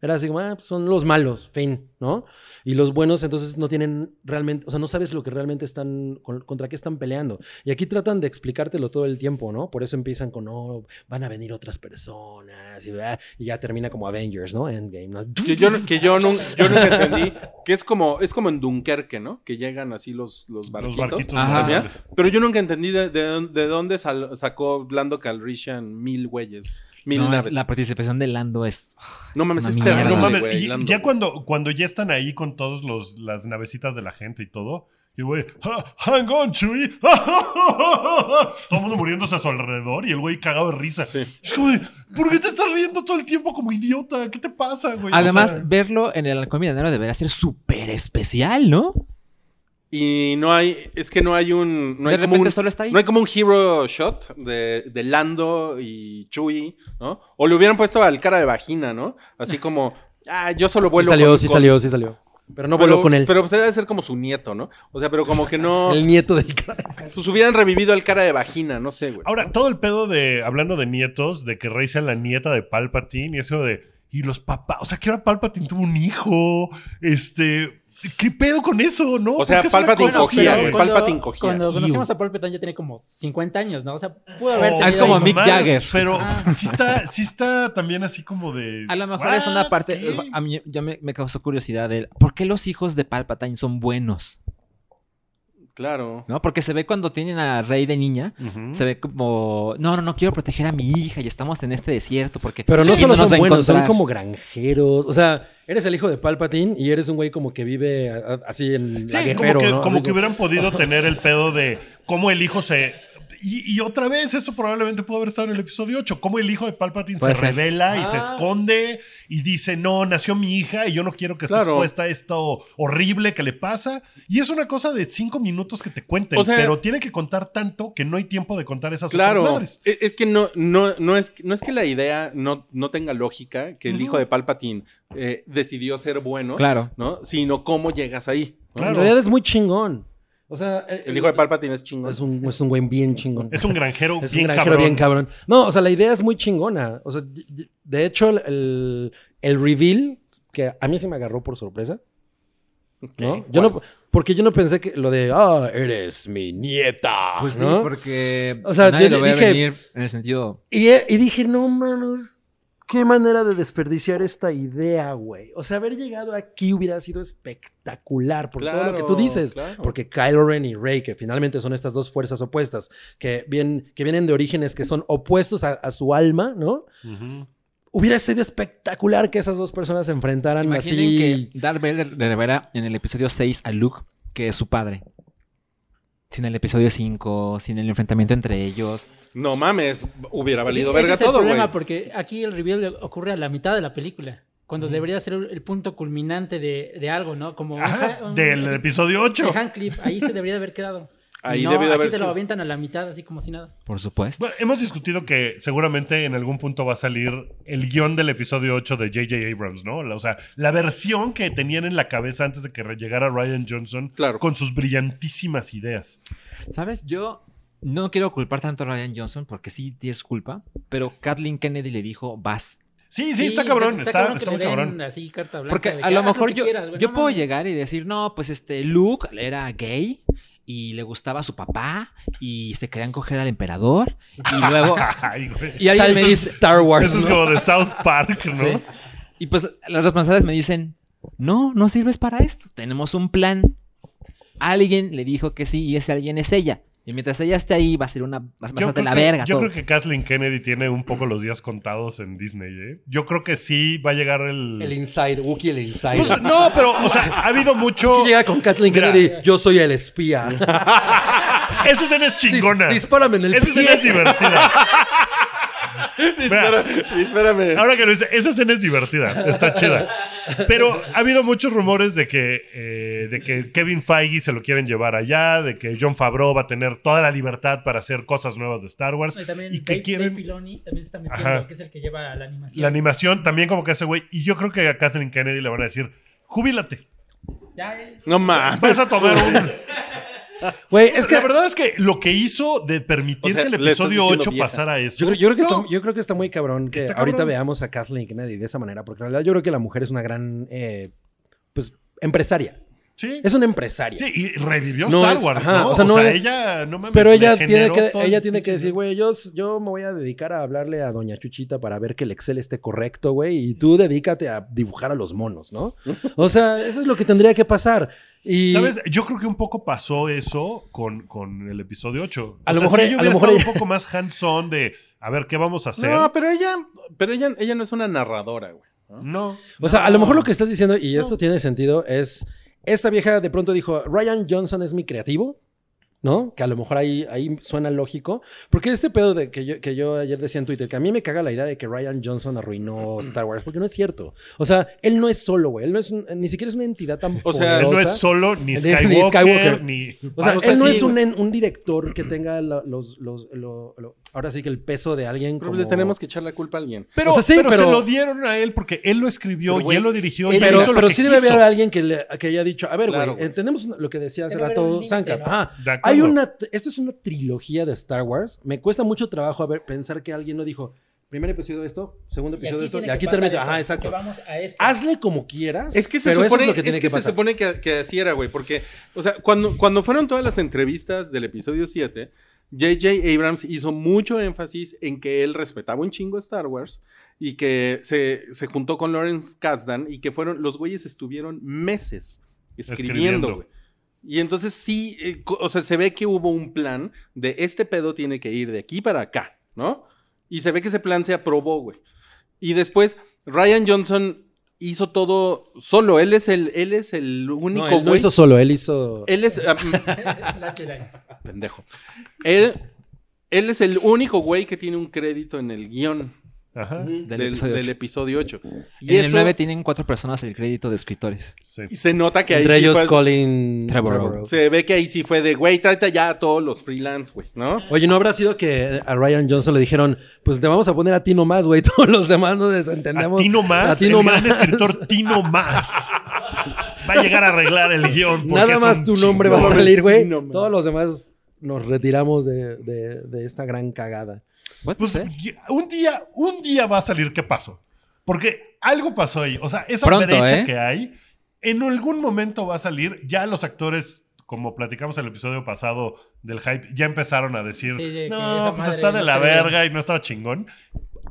era así como, ah, pues son los malos, fin, ¿no? Y los buenos entonces no tienen realmente, o sea, no sabes lo que realmente están, con- contra qué están peleando. Y aquí tratan de explicártelo todo el tiempo, ¿no? Por eso empiezan con, no, van a venir otras personas, y, ah, y ya termina como Avengers, ¿no? Endgame, ¿no? Que yo, que yo, nun- yo nunca entendí que es como, es como en Dunkerque, ¿no? Que llegan así los, los Los barquitos. Ajá. Pero yo nunca entendí de, de- de dónde sal- sacó Blando Calrissian mil güeyes, mil No, es- naves. la participación de Lando es. No mames, es terrible, No mames, güey, y Lando, ya cuando, cuando ya están ahí con todas las navecitas de la gente y todo, y güey, "Ha- hang on, Chewie. todo el mundo muriéndose a su alrededor y el güey cagado de risa. Sí. Es como de, ¿por qué te estás riendo todo el tiempo como idiota? ¿Qué te pasa, güey? O Además, sea, verlo en el halcón milenio debería ser súper especial, ¿no? Y no hay, es que no hay un, no de hay como repente un, solo está ahí. no hay como un hero shot de, de Lando y Chewie, ¿no? O le hubieran puesto al cara de vagina, ¿no? Así como, ah, yo solo Sí vuelo salió, con- sí con- salió, sí salió. Pero no pero- voló con él. Pero pues debe ser como su nieto, ¿no? O sea, pero como que no, El nieto del cara. pues hubieran revivido al cara de vagina, no sé, güey. Ahora, todo el pedo de, hablando de nietos, de que Rey sea la nieta de Palpatine y eso de, y los papás, o sea, que ahora Palpatine tuvo un hijo, este, ¿qué pedo con eso, no? O sea, ¿Por qué es una Palpatine cogía, güey? Palpatine cogía. Cuando conocimos a Palpatine ya tiene como 50 años, ¿no? O sea, pudo haber Oh, Ah, es tenido como ahí- Mick Jagger. Pero Ah. sí está, sí está también así como de. A lo mejor es una "What? parte. ¿Qué?". A mí ya me, me causó curiosidad de por qué los hijos de Palpatine son buenos, Claro. ¿no? Porque se ve cuando tienen a Rey de niña, se ve como, no, no, no quiero proteger a mi hija y estamos en este desierto porque. Pero no ¿quién solo nos son buenos, son como granjeros. O sea, eres el hijo de Palpatine y eres un güey como que vive así en Sí, la como guerrero, que, ¿no? como que hubieran podido tener el pedo de cómo el hijo se y, y otra vez, eso probablemente pudo haber estado en el episodio 8. Cómo el hijo de Palpatine Puede se ser. revela y se Ah. esconde y dice, no, nació mi hija y yo no quiero que esté Claro. expuesta a esto horrible que le pasa. Y es una cosa de cinco minutos que te cuenten, O sea- pero tiene que contar tanto que no hay tiempo de contar esas otras Claro, madres. e- es que no, no, no, es, no es que la idea no, no tenga lógica, que el hijo de Palpatine eh, decidió ser bueno, Claro. ¿no? Sino cómo llegas ahí. ¿no? Claro. En realidad es muy chingón. O sea, El hijo de Palpatine es chingón. es un, es un güey bien chingón. Es un granjero Es bien un granjero cabrón. bien cabrón. No, o sea, la idea es muy chingona. O sea, de hecho, el, el reveal, que a mí se me agarró por sorpresa, ¿no? Yo no, porque yo no pensé que lo de, ah, eres mi nieta, Pues sí, ¿no? porque O sea, nadie yo lo ve dije- venir en el sentido... Y, y dije, no mames, qué manera de desperdiciar esta idea, güey. O sea, haber llegado aquí hubiera sido espectacular por todo lo que tú dices. claro. Porque Kylo Ren y Rey, que finalmente son estas dos fuerzas opuestas, que, bien, que vienen de orígenes que son opuestos a, a su alma, ¿no? Hubiera sido espectacular que esas dos personas se enfrentaran Imaginen así. que Darth Vader le revela en el episodio 6 a Luke que es su padre. Sin el episodio 5, sin el enfrentamiento entre ellos. No mames, hubiera Sí, valido ese verga es el todo, problema, güey. porque aquí el reveal ocurre a la mitad de la película. Cuando debería ser el, el punto culminante de, de algo, ¿no? Como Ajá, un- del episodio 8. de Handcliffe, ahí se debería de haber quedado. Ahí no, debió de aquí haber te lo avientan a la mitad, así como si nada. Por supuesto. Bueno, hemos discutido que seguramente en algún punto va a salir el guion del episodio 8 de J.J. Abrams, ¿no? O sea, la versión que tenían en la cabeza antes de que llegara Ryan Johnson Claro. con sus brillantísimas ideas. ¿Sabes? Yo no quiero culpar tanto a Ryan Johnson porque sí tienes culpa, pero Kathleen Kennedy le dijo, vas. Sí, sí, está cabrón, está, muy cabrón. Así, carta blanca Porque a lo mejor yo, quieras, yo No puedo llegar y decir, no, pues este Luke era gay y le gustaba a su papá y se querían coger al emperador y luego... Ay, y alguien me Salchis dice... Star Wars. Eso es como de South Park, ¿no? Sí. Y pues los responsables me dicen, no, no sirves para esto, tenemos un plan. Alguien le dijo que sí y ese alguien es ella. Y mientras ella esté ahí va a ser una... Vas a creo la que- verga yo todo. creo que Kathleen Kennedy tiene un poco los días contados en Disney, ¿eh? Yo creo que sí va a llegar el... El inside, Wookiee el inside. Pues, no, pero, o sea, ha habido mucho... Aquí llega con Kathleen Mira. Kennedy, yo soy el espía. Esa escena es chingona. Dis- dispárame en el Esa pie. escena es divertida. Espera- espérame. Ahora que lo dice, esa escena es divertida, está chida. Pero ha habido muchos rumores de que, eh, de que Kevin Feige se lo quieren llevar allá, de que John Favreau va a tener toda la libertad para hacer cosas nuevas de Star Wars. Y también y que Dave, quieren Dave Filoni también se está metiendo, Ajá. que es el que lleva la animación. la animación también como que ese güey. Y yo creo que a Kathleen Kennedy le van a decir, jubílate. Ya, eh, No mames. Vas a tomar un... Güey, es que la verdad es que lo que hizo de permitir O sea, que el episodio diciendo 8 vieja. pasara eso... Yo creo, yo creo que No, está, yo creo que está muy cabrón que ahorita veamos a Kathleen Kennedy de esa manera, porque en realidad yo creo que la mujer es una gran, eh, pues, empresaria. Sí. Es una empresaria. Sí, y revivió No Star es- Wars, ajá, ¿no? o sea, no es- ella, no mames, Pero ella tiene que, ella tiene que decir, güey, yo, yo me voy a dedicar a hablarle a Doña Chuchita para ver que el Excel esté correcto, güey, y tú dedícate a dibujar a los monos, ¿no? O sea, eso es lo que tendría que pasar. Y ¿Sabes? Yo creo que un poco pasó eso con, con el episodio 8. A O lo sea, mejor- si a ella lo mejor ella- un poco más hands-on de a ver qué vamos a hacer. No, pero ella, pero ella, ella no es una narradora, güey. no. O sea, a lo mejor lo que estás diciendo, y No. esto tiene sentido, es. Esta vieja de pronto dijo: Ryan Johnson es mi creativo. ¿No? Que a lo mejor ahí, ahí suena lógico. Porque este pedo de que yo, que yo ayer decía en Twitter, que a mí me caga la idea de que Ryan Johnson arruinó Star Wars, porque no es cierto. O sea, él no es solo, güey. Él no es un- ni siquiera es una entidad tan O sea, Él no es solo ni Ni- ni Skywalker, Skywalker. ni... O sea, o sea, él no es un, un director que tenga la- los, los, lo- lo- ahora sí que el peso de alguien Pero como... le tenemos que echar la culpa a alguien. Pero, O sea, sí, pero, pero- se lo dieron a él porque él lo escribió Pero, y él lo dirigió él Pero, hizo lo pero que sí debe haber alguien que, le- que haya dicho, a ver, güey, Claro, entendemos lo que decía hace rato Sanka. ¿no? Ajá. De acuerdo. Hay una, esto es una trilogía de Star Wars. Me cuesta mucho trabajo a ver, pensar que alguien no dijo, primer episodio de esto, segundo episodio de esto, y aquí termina. esto, Ajá, exacto. Vamos a esto. Hazle como quieras. Es que se pero supone, eso es lo que tiene es que que, se supone que, que así era, güey. Porque, o sea, cuando, cuando fueron todas las entrevistas del episodio 7, J.J. Abrams hizo mucho énfasis en que él respetaba un chingo Star Wars y que se, se juntó con Lawrence Kasdan y que fueron, los güeyes estuvieron meses escribiendo, güey. Y entonces sí, eh, o sea, se ve que hubo un plan de este pedo tiene que ir de aquí para acá, ¿no? Y se ve que ese plan se aprobó, güey. Y después Ryan Johnson hizo todo solo. Él es el, él es el único No, él no güey. hizo solo, él hizo... Él es. La Jedi. pendejo. Él Él es el único güey que tiene un crédito en el guion Ajá. Del del, episodio del ocho. episodio 8. Y En el eso 9 tienen cuatro personas el crédito de escritores. Sí. y se nota que ahí Entre sí ellos fue- Colin Trevorrow. se ve que ahí sí fue de, güey, tráete ya a todos los freelance, güey, ¿no? Oye, ¿no habrá sido que a Ryan Johnson le dijeron, pues te vamos a poner a ti nomás, güey, todos los demás nos A desentendemos? Tino Más, A ti el nomás. gran escritor Tino Más. Va a llegar a arreglar el guion. Nada más tu nombre va a salir, güey. Todos los demás nos retiramos de, de- de esta gran cagada. Pues un día, un día va a salir qué pasó. Porque algo pasó ahí. O sea, esa Pronto, brecha ¿eh? que hay, en algún momento va a salir. Ya los actores, como platicamos en el episodio pasado del hype, ya empezaron a decir, Sí, no, pues madre está de no la se ve". verga y no estaba chingón.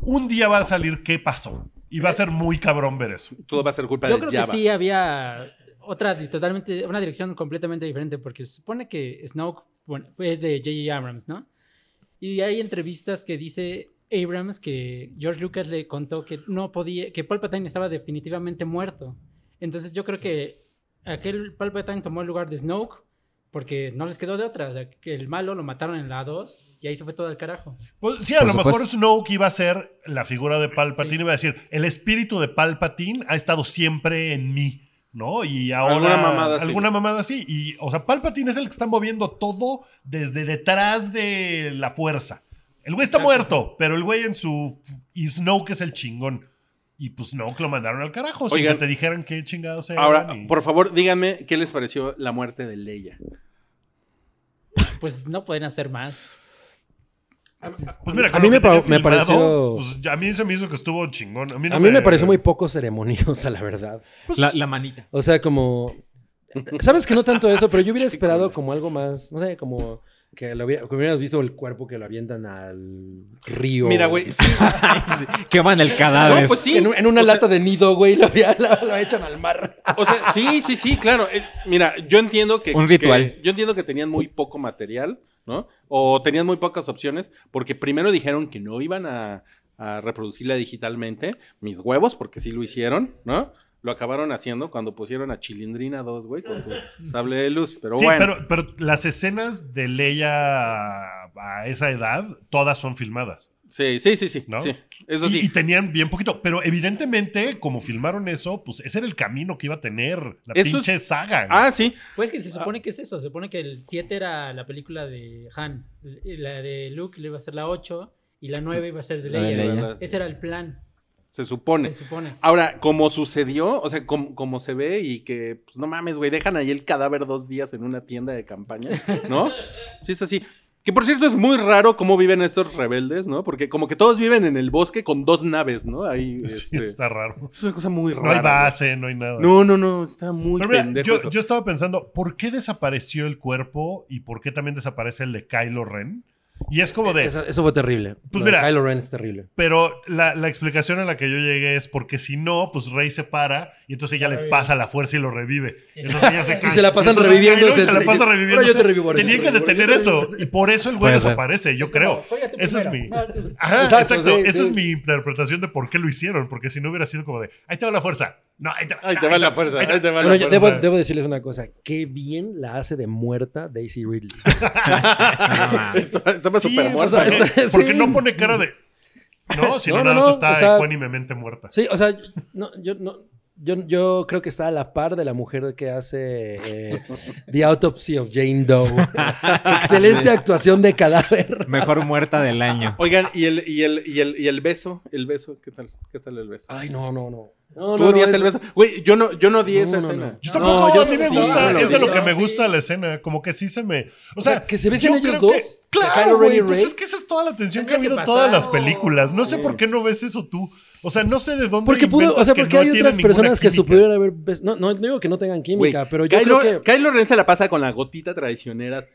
Un día va a salir qué pasó. Y va a ser muy cabrón ver eso. Todo va a ser culpa Yo de creo Java. que sí había otra totalmente, una dirección completamente diferente, porque se supone que Snoke bueno, fue es de J.J. Abrams, ¿no? Y hay entrevistas que dice Abrams que George Lucas le contó que no podía, que Palpatine estaba definitivamente muerto. Entonces yo creo que aquel Palpatine tomó el lugar de Snoke porque no les quedó de otra. O sea, que el malo lo mataron en la 2 y ahí se fue todo al carajo. Pues, sí, a Por lo mejor. Snoke iba a ser la figura de Palpatine. Sí. Iba a decir, el espíritu de Palpatine ha estado siempre en mí. ¿No? Y ahora. Alguna mamada así. Alguna mamada así. Y, o sea, Palpatine es el que está moviendo todo desde detrás de la fuerza. El güey está muerto, pero el güey en su. Y Snoke es el chingón. Y pues Snoke lo mandaron al carajo. sin Oigan. que te dijeran qué chingados eran. Ahora, y- por favor, díganme qué les pareció la muerte de Leia. Pues no pueden hacer más. Pues mira, a mí me pa- pareció- pues, a mí se me hizo que estuvo chingón. A mí, no A mí me pareció muy poco ceremoniosa, la verdad. pues, La, la manita. O sea, como... ¿Sabes que no tanto eso? Pero yo hubiera esperado como algo más, no sé, como que, lo hubiera- que hubieras visto el cuerpo que lo avientan al río. Mira, güey, sí. Queman el cadáver. No, pues sí. En, un- en una O sea, lata de nido, güey, lo, había- lo- lo echan al mar. O sea, sí, sí, sí, claro. Eh, mira, yo entiendo que. Un ritual. que- yo entiendo que tenían muy poco material, ¿no? O tenían muy pocas opciones, porque primero dijeron que no iban a, a reproducirla digitalmente. Mis huevos, porque sí lo hicieron, ¿no? Lo acabaron haciendo cuando pusieron a Chilindrina 2, güey, con su sable de luz. Pero Sí, bueno. pero, pero las escenas de Leia a esa edad, todas son filmadas. Sí, sí, sí, sí. ¿No? sí. Eso y, sí. y tenían bien poquito. Pero evidentemente, como filmaron eso, pues ese era el camino que iba a tener la Eso pinche es- saga. Ah, sí. Pues que se supone que es eso, se supone que el 7 era la película de Han, la de Luke le iba a ser la 8 y la 9 iba a ser de La de Leia. Leia. Ese era el plan, Se supone. se supone. Ahora, como sucedió, o sea, como, como se ve y que, pues no mames, güey, dejan ahí el cadáver dos días en una tienda de campaña, ¿no? Sí, es así. Que por cierto es muy raro cómo viven estos rebeldes, ¿no? Porque como que todos viven en el bosque con dos naves, ¿no? Ahí, Sí, este, está raro. es una cosa muy No rara. hay güey. base, no hay nada. No, no, no, está muy Pero mira, pendejo yo, eso. yo estaba pensando, ¿por qué desapareció el cuerpo y por qué también desaparece el de Kylo Ren? Y es como de, Eso, eso fue terrible. Pues mira. Kylo Ren es terrible. pero la, la explicación a la que yo llegué es porque si no, pues Rey se para y entonces ella le pasa la fuerza y lo revive. Entonces ella se cae. se la pasan Entonces Kylo Se la entre pasa ellos. reviviendo. Yo te revivo, ahora yo Tenía te que detener eso. Y por eso el güey desaparece, yo creo. Esa es mi... Ajá, Exacto, exacto. sí, Esa sí. es mi interpretación de por qué lo hicieron. Porque si no hubiera sido como de, ahí te va la fuerza. No, ahí te, Ahí te va la fuerza, ahí te va la Bueno, fuerza. debo, debo decirles una cosa. Qué bien la hace de muerta Daisy Ridley. Está- Estaba Sí, súper o muerta. está- Porque sí. no pone cara de. No, si no, nada no, más no, está o sea- ecuánimemente muerta. Sí, o sea, no, yo, no, yo, yo creo que está a la par de la mujer que hace eh, The Autopsy of Jane Doe. Excelente actuación de cadáver. Mejor muerta del año. Oigan, ¿y el, y, el, y, el, y el beso? ¿El beso? ¿Qué tal? ¿Qué tal el beso? Ay, no, no, no. No, ¿Tú no, no, odias es- el beso? Güey, yo no, yo no di No, esa no, escena. no. Yo No, tampoco, yo a mí me sí, gusta, no, es de lo no, que me sí. gusta la escena, como que sí se me... O O sea, sea, que se besen ellos dos. que- claro, Kylo Ren y güey, pues es que esa es toda la atención que ha habido en todas las películas. No sé Sí. por qué no ves eso tú. O sea, no sé de dónde Porque pudo, o sea, que porque no hay otras personas que supieron haber bes- no, no, no digo que no tengan química, pero yo Kylo, creo que Kylo Ren se la pasa con la gotita traicionera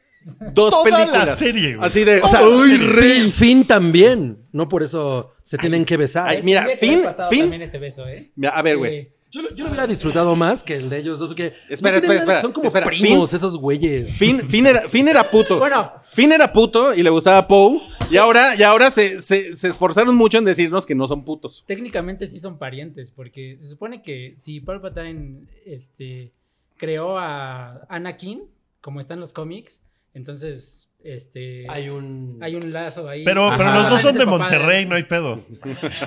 dos Toda películas. la serie, güey. Así de, o sea, ¡ay, Finn, rey! Finn también, no por eso se tienen que besar. ay, mira, Finn- Finn- también ese beso, ¿eh? Mira, A ver, Sí. güey. Yo, lo- yo lo hubiera disfrutado más que el de ellos dos, Espera, no espera, espera, son como espera, primos esos güeyes. Finn, Finn era, Finn era puto. Bueno. Finn era puto y le gustaba a Poe. Y ahora, y ahora se, se, se esforzaron mucho en decirnos que no son putos. Técnicamente sí son parientes, porque se supone que si Palpatine este, creó a Anakin, como está en los cómics, entonces este, Hay un... hay un lazo ahí. Pero, Ajá. pero los dos son de Monterrey, no hay pedo.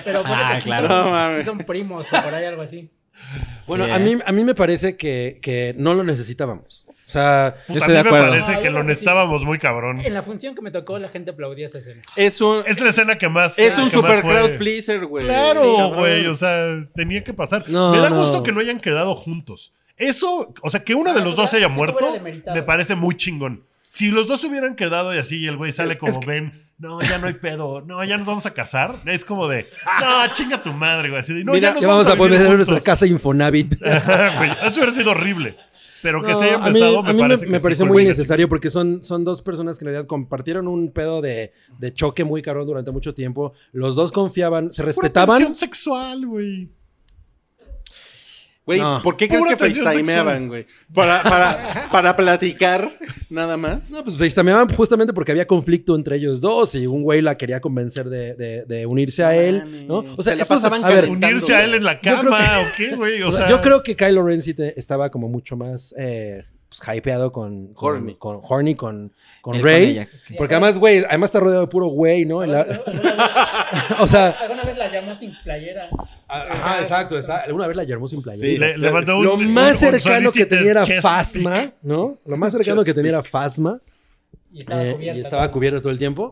Pero por Ah, eso sí claro. son- No mames. sí son primos o por ahí algo así. Bueno, a, mí, a mí me parece que, que no lo necesitábamos. O sea, Yo Puta, estoy a de mí me parece No, que yo lo sí. necesitábamos muy cabrón. En la función que me tocó, la gente aplaudía esa escena. Es un, Es la escena que más. es un super crowd pleaser, güey. Claro, güey. O sea, tenía que pasar. No, me da no. gusto que no hayan quedado juntos. Eso, o sea, que uno de Ah, los dos haya muerto, me parece muy chingón. Si los dos hubieran quedado y así, y el güey sale como ven, no, ya no hay pedo, no, ya nos vamos a casar. Es como de, no, chinga tu madre, güey. Así de, no, Mira, ya nos ya vamos a poner en nuestra juntos". casa Infonavit. Eso hubiera sido horrible. Pero que No, se haya a mí, empezado, a me mí parece me, que sí pareció muy necesario porque son, son dos personas que en realidad compartieron un pedo de, de choque muy cabrón durante mucho tiempo. Los dos confiaban, se respetaban. sexual, güey. Güey, No. ¿por qué crees que FaceTimeaban, güey? Para, para, para platicar, nada más. No, pues FaceTimeaban justamente porque había conflicto entre ellos dos y un güey la quería convencer de, de- de unirse a él. ¿no? O sea, Se la pasaban a ver. Unirse a él en la cama, que- ¿o qué, güey? O sea, yo creo que Kylo Ren sí te- estaba como mucho más eh, pues, hypeado con, con Horny. con Horny, con, con Él con Rey. ella. porque además, güey, además está rodeado de puro güey, ¿no? En la- ¿Alguna vez- o sea, ¿Alguna vez la llamó sin playera? ajá, exacto, exacto. Alguna vez la llamó sin playera. Sí, le, le mandó un, Lo más un cercano que tenía era Fasma, ¿no? Lo más cercano que tenía era Fasma. Y estaba eh, cubierta. y estaba cubierto todo el tiempo.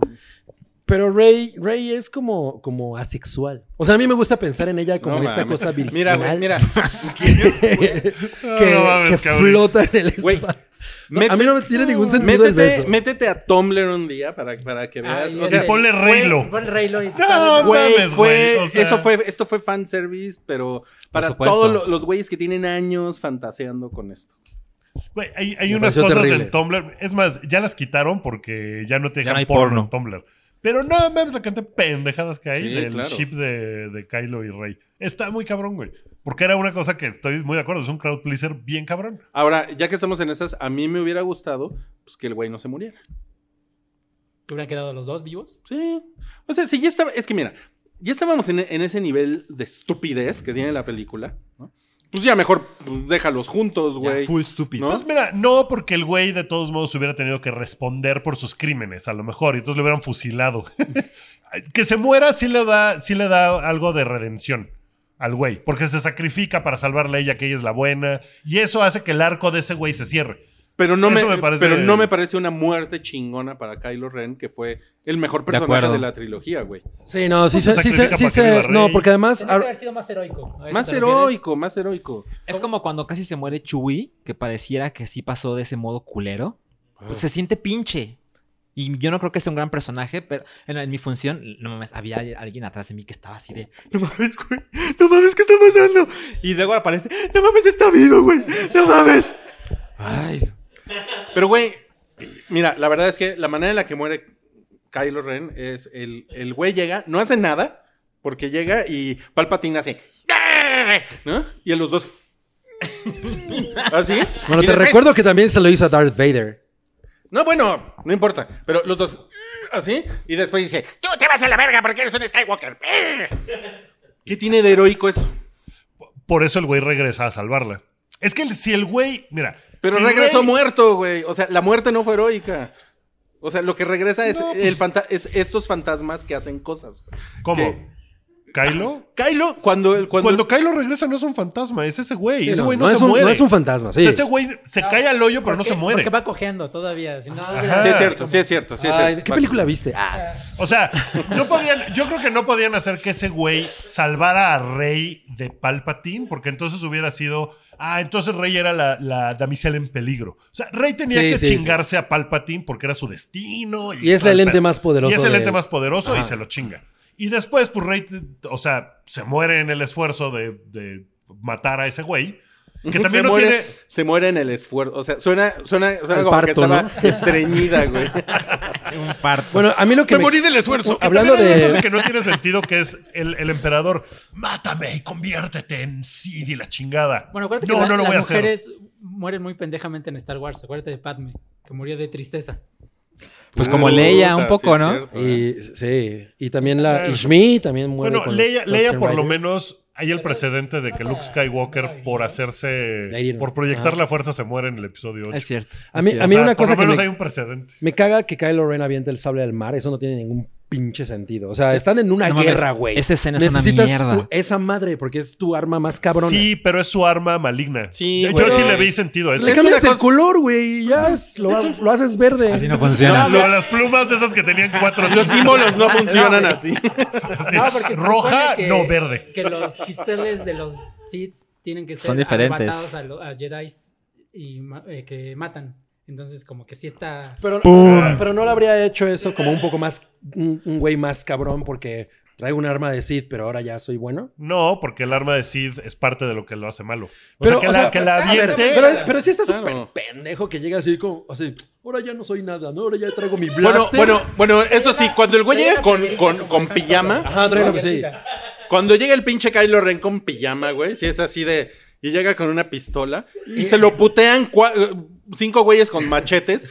Pero Rey, Rey es como, como asexual. O sea, a mí me gusta pensar en ella como No en esta cosa Mira, virginal. güey, mira. que, No mames, que cabrón. flota en el Güey, espacio. A mí no me tiene ningún sentido el Métete, beso. métete a Tumblr un día para, para que veas. Ay, o sea, Y ponle Reylo. Pon Reylo y No, Güey, mames, fue, güey, o sea- eso fue, esto fue fanservice, pero para todos lo- los güeyes que tienen años fantaseando con esto. Güey, hay, hay unas cosas terrible. en Tumblr. Es más, ya las quitaron porque ya no te dejan no porno, porno. en Tumblr. Pero no mames la cantidad de pendejadas que hay Sí, del claro. ship de, de Kylo y Rey. Está muy cabrón, güey. Porque era una cosa que estoy muy de acuerdo. Es un crowd pleaser bien cabrón. Ahora, ya que estamos en esas, a mí me hubiera gustado pues, que el güey no se muriera. ¿Que hubieran quedado los dos vivos? Sí. O sea, si ya estaba. Es que mira, ya estábamos en, en ese nivel de estupidez que tiene la película. ¿no? Pues ya mejor pues, déjalos juntos, güey. full stupid. ¿No? Pues mira, no porque el güey de todos modos hubiera tenido que responder por sus crímenes, a lo mejor, y entonces le hubieran fusilado. que se muera sí le da, sí le da algo de redención al güey, porque se sacrifica para salvarle a ella, que ella es la buena, y eso hace que el arco de ese güey se cierre. Pero no, me, parece- pero no me parece una muerte chingona para Kylo Ren, que fue el mejor personaje de, la trilogía, güey. Sí, no, sí, Pues se sí, se, sí se-. No, porque además... Tendría que haber sido más heroico. ¿a eso Más heroico, más heroico. Es como cuando casi se muere Chewie, que pareciera que sí pasó de ese modo culero. Pues se siente pinche. Y yo no creo que sea un gran personaje, pero en, en mi función, no mames, había alguien atrás de mí que estaba así de, no mames, güey, no mames, ¿qué está pasando? Y luego aparece, no mames, está vivo, güey, no mames. Ay, Pero, güey, mira, la verdad es que la manera en la que muere Kylo Ren es el, el güey llega, no hace nada, porque llega y Palpatine hace. ¿No? Y a los dos. ¿Así? Bueno, Y te después- recuerdo que también se lo hizo a Darth Vader. No, bueno, no importa. Pero los dos. Así. Y después dice. Tú te vas a la verga porque eres un Skywalker. ¿Qué tiene de heroico eso? Por eso el güey regresa a salvarla. Es que el- si el güey, mira. Pero regresó güey- muerto, güey. O sea, la muerte no fue heroica. O sea, lo que regresa es, No, pues- el fanta- es estos fantasmas que hacen cosas. ¿Cómo? ¿Qué? ¿Kylo? Kylo, cuando, el- cuando, Cuando Kylo regresa no es un fantasma, es ese güey. Sí, ese no, güey no, no se un- muere. no es un fantasma, sí. O sea, ese güey se cae al hoyo, pero no se muere. Porque va cojeando todavía. Si no, Ajá. Sí es cierto, sí es cierto, sí es Ay, cierto. ¿Qué película viste? Ah, O sea, no podían, yo creo que no podían hacer que ese güey salvara a Rey de Palpatine, porque entonces hubiera sido. Ah, entonces Rey era la, la damisela en peligro. O sea, Rey tenía Sí, que sí, chingarse a Palpatine porque era su destino. Y es el ente más poderoso Y es el ente más poderoso y se lo chinga. Y después, pues Rey, o sea, se muere en el esfuerzo de, de matar a ese güey. Que se, también no muere, tiene. se muere en el esfuerzo. O sea, suena, suena, suena como que parto, estaba ¿no? estreñida, güey. un parto. Bueno, a mí lo que Me me... morí del esfuerzo. Que Hablando de- cosa que no tiene sentido, que es el, el emperador. Mátame y conviértete en Sid y la chingada. Bueno, acuérdate no, que la- no lo las voy a hacer. mujeres mueren muy pendejamente en Star Wars. Acuérdate de Padme, que murió de tristeza. pues como Leia un poco, ¿no? cierto, ¿eh? Y, sí, y también la. Ishmi también muere Bueno, con Leia, los Leia por lo menos hay el precedente de que Luke Skywalker, por hacerse. Por proyectar la fuerza, se muere en el episodio 8. Es cierto. A mí- a mí O sea, una por cosa lo que menos me- hay un precedente. Me caga que Kylo Ren aviente el sable al mar. Eso no tiene ningún pinche sentido. O sea, están en una No guerra, güey. esa escena es una mierda. esa madre porque es tu arma más cabrona. Sí, pero es su arma maligna. Sí, Yo sí le vi sentido a eso. Le cambias el cosa- color, güey, y ya es- lo, lo haces verde. Así no funciona. Las plumas esas que tenían cuatro Los símbolos no funcionan No, así. así, No, porque se roja, que- no verde. Que los cristales de los Sith tienen que ser Son diferentes. arrebatados a, lo- a Jedi y eh, que matan. Entonces, como que sí está. Pero, ¡Pum! pero no lo habría hecho eso como un poco más, un un güey más cabrón porque traigo un arma de Sith, pero ahora ya soy bueno. No, porque el arma de Sid es parte de lo que lo hace malo. O Pero, sea, que o la, sea, que la ver, aviente. pero, pero sí está Claro. súper pendejo que llega así como, así, ahora ya no soy nada, ¿no? Ahora ya traigo mi Bueno, blaster. bueno, bueno, eso sí, cuando el güey llega con, con, con pijama, Ajá, una- sí. cuando llega el pinche Kylo Ren con pijama, güey, si es así de. Y llega con una pistola y se lo putean cua- cinco güeyes con machetes.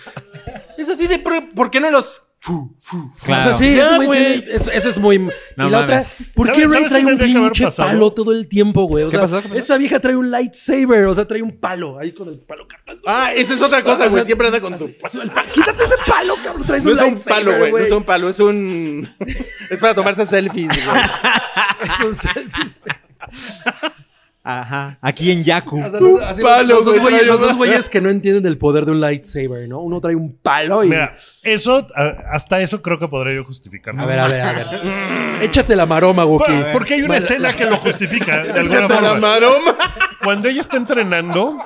Es así de. ¿Por, por qué no los.? Claro. O sea, sí, Ya, tiene- eso, eso es muy... No y la otra. ¿por qué ¿Sabes- Rey trae un pinche palo todo el tiempo, güey? O ¿Qué sea, pasó? ¿Qué pasó? esa vieja trae un lightsaber, o sea, trae un palo ahí con el palo cargando. Ah, esa es otra cosa, O güey. sea, Siempre anda con su. Quítate ese palo, cabrón. Traes No un es un palo, güey. No es un palo, es un. Es para tomarse selfies, güey. Es un selfies. Ajá. Aquí en Yaku. O sea, los- así los- palo, los, dos güey, güeyes, trae los una- dos güeyes que no entienden el poder de un lightsaber, ¿no? Uno trae un palo y... Mira, eso, hasta eso creo que podría yo justificar. A ver, a ver, a ver. Échate la maroma, Wookie. porque hay una escena que lo justifica de alguna Échate la forma. maroma. Cuando ella está entrenando,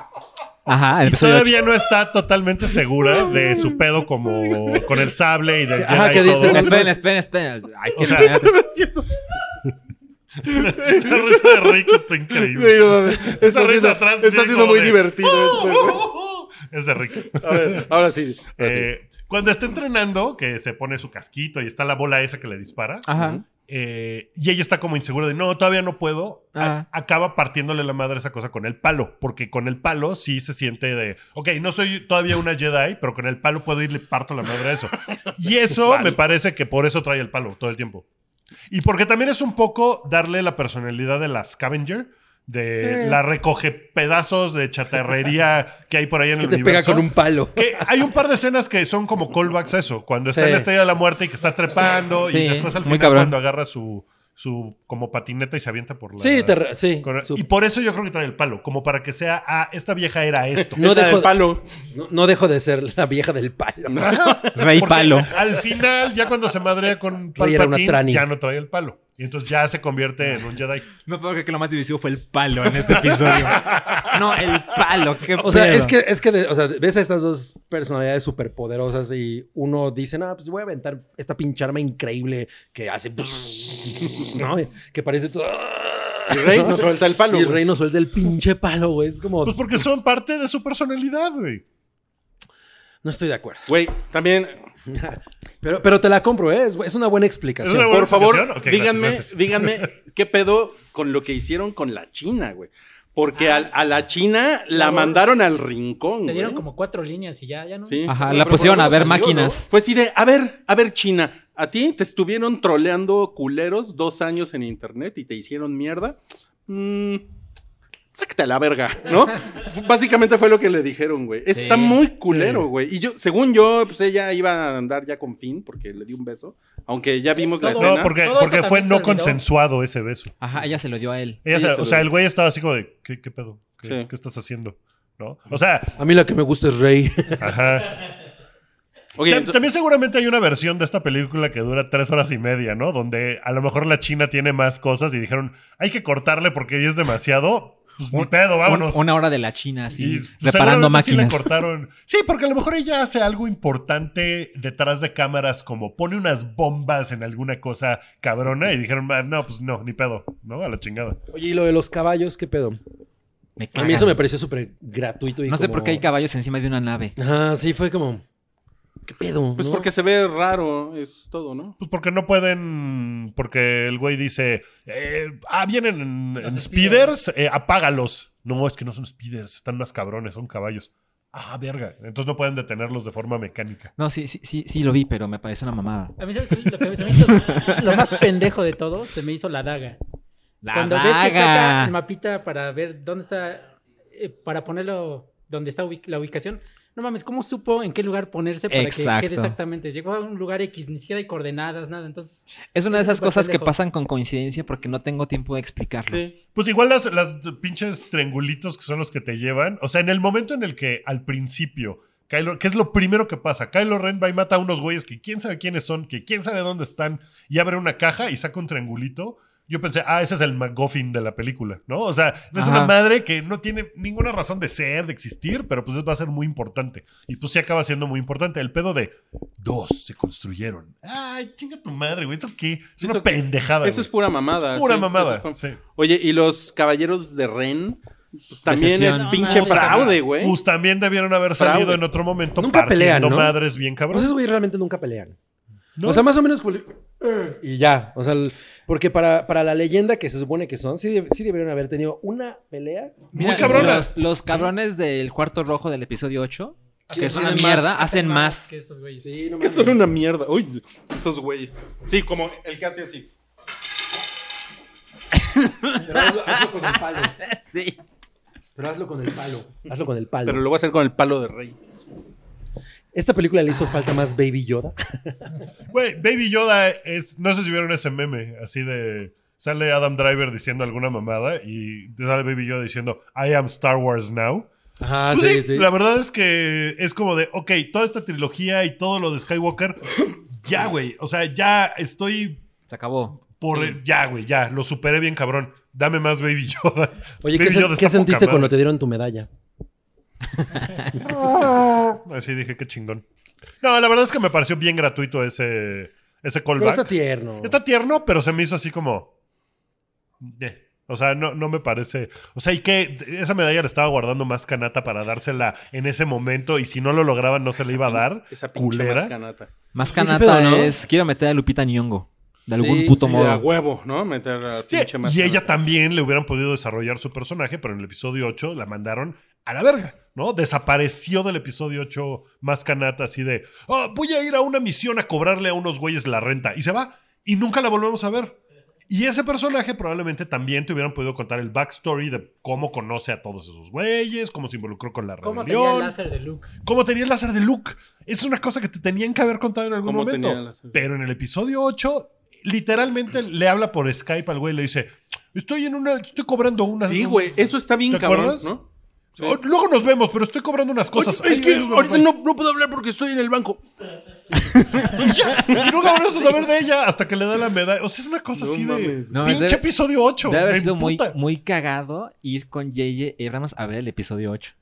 Ajá, el y todavía no está totalmente segura de su pedo como con el sable y del Ajá, que dice-. Esperen, esperen, esperen. Ay, O qué sea, La risa de Rick está increíble. No Está risa siendo, atrás, está siendo muy de- divertido esto, güey. Es de Rick. A ver, ahora sí. ahora sí. Eh, cuando está entrenando, que se pone su casquito y está la bola esa que le dispara, Ajá. eh, y ella está como insegura de no, todavía no puedo, a- acaba partiéndole la madre esa cosa con el palo, porque con el palo sí se siente de, ok, no soy todavía una Jedi, pero con el palo puedo ir y le parto la madre a eso. Y eso me parece que por eso trae el palo todo el tiempo. Y porque también es un poco darle la personalidad de la scavenger, de Sí. la recoge pedazos de chatarrería que hay por ahí en Que el te pega universo. con un palo. Que hay un par de escenas que son como callbacks a eso. Cuando está Sí. en la estrella de la muerte y que está trepando. Sí, y después al final cuando agarra su, su como patineta y se avienta por la. Sí, te sí. con- Su- y por eso yo creo que trae el palo. Como para que sea, ah, esta vieja era esto. No Esta dejo- del palo. No, no dejo de ser la vieja del palo. Rey Porque Palo. Al final, ya cuando se madrea con Rey era una Palpatine, ya no trae el palo. Y entonces ya se convierte en un Jedi. No puedo creer que lo más divisivo fue el palo en este episodio. no, el palo. Qué O sea, es que, es que de- o sea, ves a estas dos personalidades superpoderosas y uno dice, no, pues voy a aventar esta pinche arma increíble que hace... ¿no? Que parece todo... El rey no suelta el palo. Y el rey no suelta el pinche palo, güey. Es como... Pues porque son parte de su personalidad, güey. No estoy de acuerdo. Güey, también, Pero, pero te la compro, ¿eh? Es, es una buena explicación. Es una buena por favor, explicación? Díganme, gracias. díganme qué pedo con lo que hicieron con la China, güey. Porque al- a, la China la No. mandaron al rincón, Te güey. dieron como cuatro líneas y ya, ya no. Sí. Ajá, la pusieron a ver salió, máquinas. ¿no? Fue así de, a ver, a ver, China, a ti te estuvieron troleando culeros dos años en internet y te hicieron mierda. Mm, sácate a la verga, ¿no? Básicamente fue lo que le dijeron, güey. Está Sí, muy culero, sí. güey. Y yo, según yo, pues ella iba a andar ya con fin porque le di un beso. Aunque ya vimos la Todo- escena. No, porque, fue no consensuado ese beso. Ajá, ella se lo dio a él. Ella se- se o lo sea, dio. el güey estaba así como de, ¿qué, qué pedo? ¿Qué, Sí. qué estás haciendo? ¿No? O sea, A mí la que me gusta es Rey. ajá. También seguramente hay una versión de esta película que dura tres horas y media, ¿no? Donde a lo mejor la China tiene más cosas y dijeron, hay que cortarle porque ya es demasiado. Pues ni pedo, vámonos. Un- una hora de la China, Y, así, pues, reparando seguramente sí le máquinas. cortaron. Sí, porque a lo mejor ella hace algo importante detrás de cámaras, como pone unas bombas en alguna cosa cabrona y dijeron, "Ah, no, pues no, ni pedo, ¿no? A la chingada. Oye, y lo de los caballos, ¿qué pedo? Me A mí eso me pareció súper gratuito y No sé como- por qué hay caballos encima de una nave. Ajá, sí, fue como... ¿Qué pedo? pues no? porque se ve raro, es todo, ¿no? Pues porque no pueden, porque el güey dice, eh, ah, vienen en, en speeders. eh, apágalos. No, es que no son speeders, están más cabrones, son caballos. Ah, verga. Entonces no pueden detenerlos de forma mecánica. No, sí, sí, sí, sí lo vi, pero me pareció una mamada. A mí ¿sabes lo que se me hizo lo más pendejo de todo se me hizo la daga. La Cuando ves que saca el mapita para ver dónde está, eh, para ponerlo donde está ubic- la ubicación, no mames, ¿cómo supo en qué lugar ponerse para Exacto. que quede exactamente? Llegó a un lugar X, ni siquiera hay coordenadas, nada, entonces... Es una de esas cosas que pasan con coincidencia porque no tengo tiempo de explicarlo. Sí. Pues igual las, las pinches triangulitos que son los que te llevan. O sea, en el momento en el que al principio, Kylo, ¿qué es lo primero que pasa? Kylo Ren va y mata a unos güeyes que quién sabe quiénes son, que quién sabe dónde están, y abre una caja y saca un triangulito. Yo pensé, ah, ese es el McGuffin de la película, ¿no? O sea, es Ajá. una madre que no tiene ninguna razón de ser, de existir, pero pues va a ser muy importante. Y pues sí acaba siendo muy importante. El pedo de dos se construyeron. Ay, chinga tu madre, güey. ¿Eso qué? Es ¿Eso una qué? pendejada. Eso güey. es pura mamada. Es pura sí. mamada. Es- Sí. Oye, y los caballeros de Ren, pues también es pinche fraude, güey. Pues también debieron haber salido Fraude. en otro momento Nunca pelean, ¿no? madres bien cabrón. Pues esos güeyes realmente nunca pelean. ¿No? O sea, más o menos como... Y ya. O sea, el- porque para, para la leyenda que se supone que son, sí, sí deberían haber tenido una pelea. Muy cabrona. Los, los cabrones del cuarto rojo del episodio 8, que es una mierda, más, hacen más. que estos güeyes. Sí, no Que son una mierda. Uy, esos güey. Sí, como el que hace así. Pero hazlo, hazlo con el palo. Sí. Pero hazlo con el palo. Hazlo con el palo. Pero lo voy a hacer con el palo de rey. Esta película le hizo falta más Baby Yoda. Güey, Baby Yoda es. No sé si vieron ese meme, así de. Sale Adam Driver diciendo alguna mamada y te sale Baby Yoda diciendo I am Star Wars now. Ajá, Pues sí, La verdad es que es como de, ok, toda esta trilogía y todo lo de Skywalker, ya, güey. O sea, ya estoy Se acabó. por. Ya, güey, ya. Lo superé bien, cabrón. Dame más Baby Yoda. Oye, ¿qué, Baby sen- Yoda qué sentiste cuando te dieron tu medalla? Así dije, qué chingón. No, la verdad es que me pareció bien gratuito ese, ese Pero callback. está tierno. Está tierno, pero se me hizo así como. eh. O sea, no, no me parece. O sea, y que esa medalla la estaba guardando más canata para dársela en ese momento. Y si no lo lograban, no se le iba a dar. Esa culera. Más canata ¿no? es. Quiero meter a Lupita Nyong'o. De algún Sí, puto sí, modo. A huevo, ¿no? Meter a Sí, pinche y mascanata. ella también le hubieran podido desarrollar su personaje, pero en el episodio 8 la mandaron a la verga, ¿no? Desapareció del episodio 8 más canata, así de, "Ah, voy a ir a una misión a cobrarle a unos güeyes la renta. Y se va, y nunca la volvemos a ver. Y ese personaje probablemente también te hubieran podido contar el backstory de cómo conoce a todos esos güeyes, cómo se involucró con la ¿Cómo tenía el rebelión, láser de Luke? cómo tenía el láser de Luke. Es una cosa que te tenían que haber contado en algún ¿Cómo momento. tenía el láser? Pero en el episodio 8, literalmente le habla por Skype al güey y le dice: Estoy en una. Estoy cobrando una. Sí, güey. Eso está bien ¿Te cabrón, acuerdas? ¿no? Sí. Oh, Luego nos vemos, pero estoy cobrando unas cosas. Oye, es Ay, que ay, ahorita no, no puedo hablar porque estoy en el banco. Y nunca volvemos a saber de ella hasta que le da la medalla. O sea, es una cosa No así mames. de. No, pinche debe- episodio 8. Debe haber sido muy, muy cagado ir con J.J. Abrams a ver el episodio 8.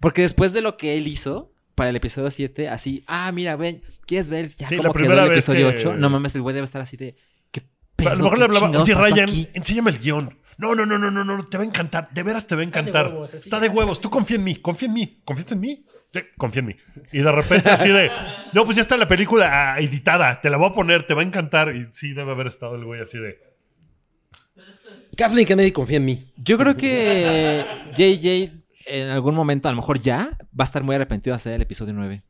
Porque después de lo que él hizo para el episodio 7, así, ah, mira, ven, ¿quieres ver ya Sí, cómo la quedó primera el vez episodio que- 8? No mames, el güey debe estar así de, ¿qué pedo? A lo mejor ¿Qué le hablaba, oye, Ryan, aquí?" enséñame el guion. No, no, no, no, no, no, te va a encantar. De veras te va a Está de encantar. huevos. Está de huevos. Tú confía en mí, confía en mí. ¿Confías en mí? Sí, confía en mí. Y de repente así de, no, pues ya está la película ah, editada. Te la voy a poner, te va a encantar. Y sí, debe haber estado el güey así de. Kathleen Kennedy confía en mí. Yo creo que JJ en algún momento, a lo mejor ya, va a estar muy arrepentido de hacer el episodio 9.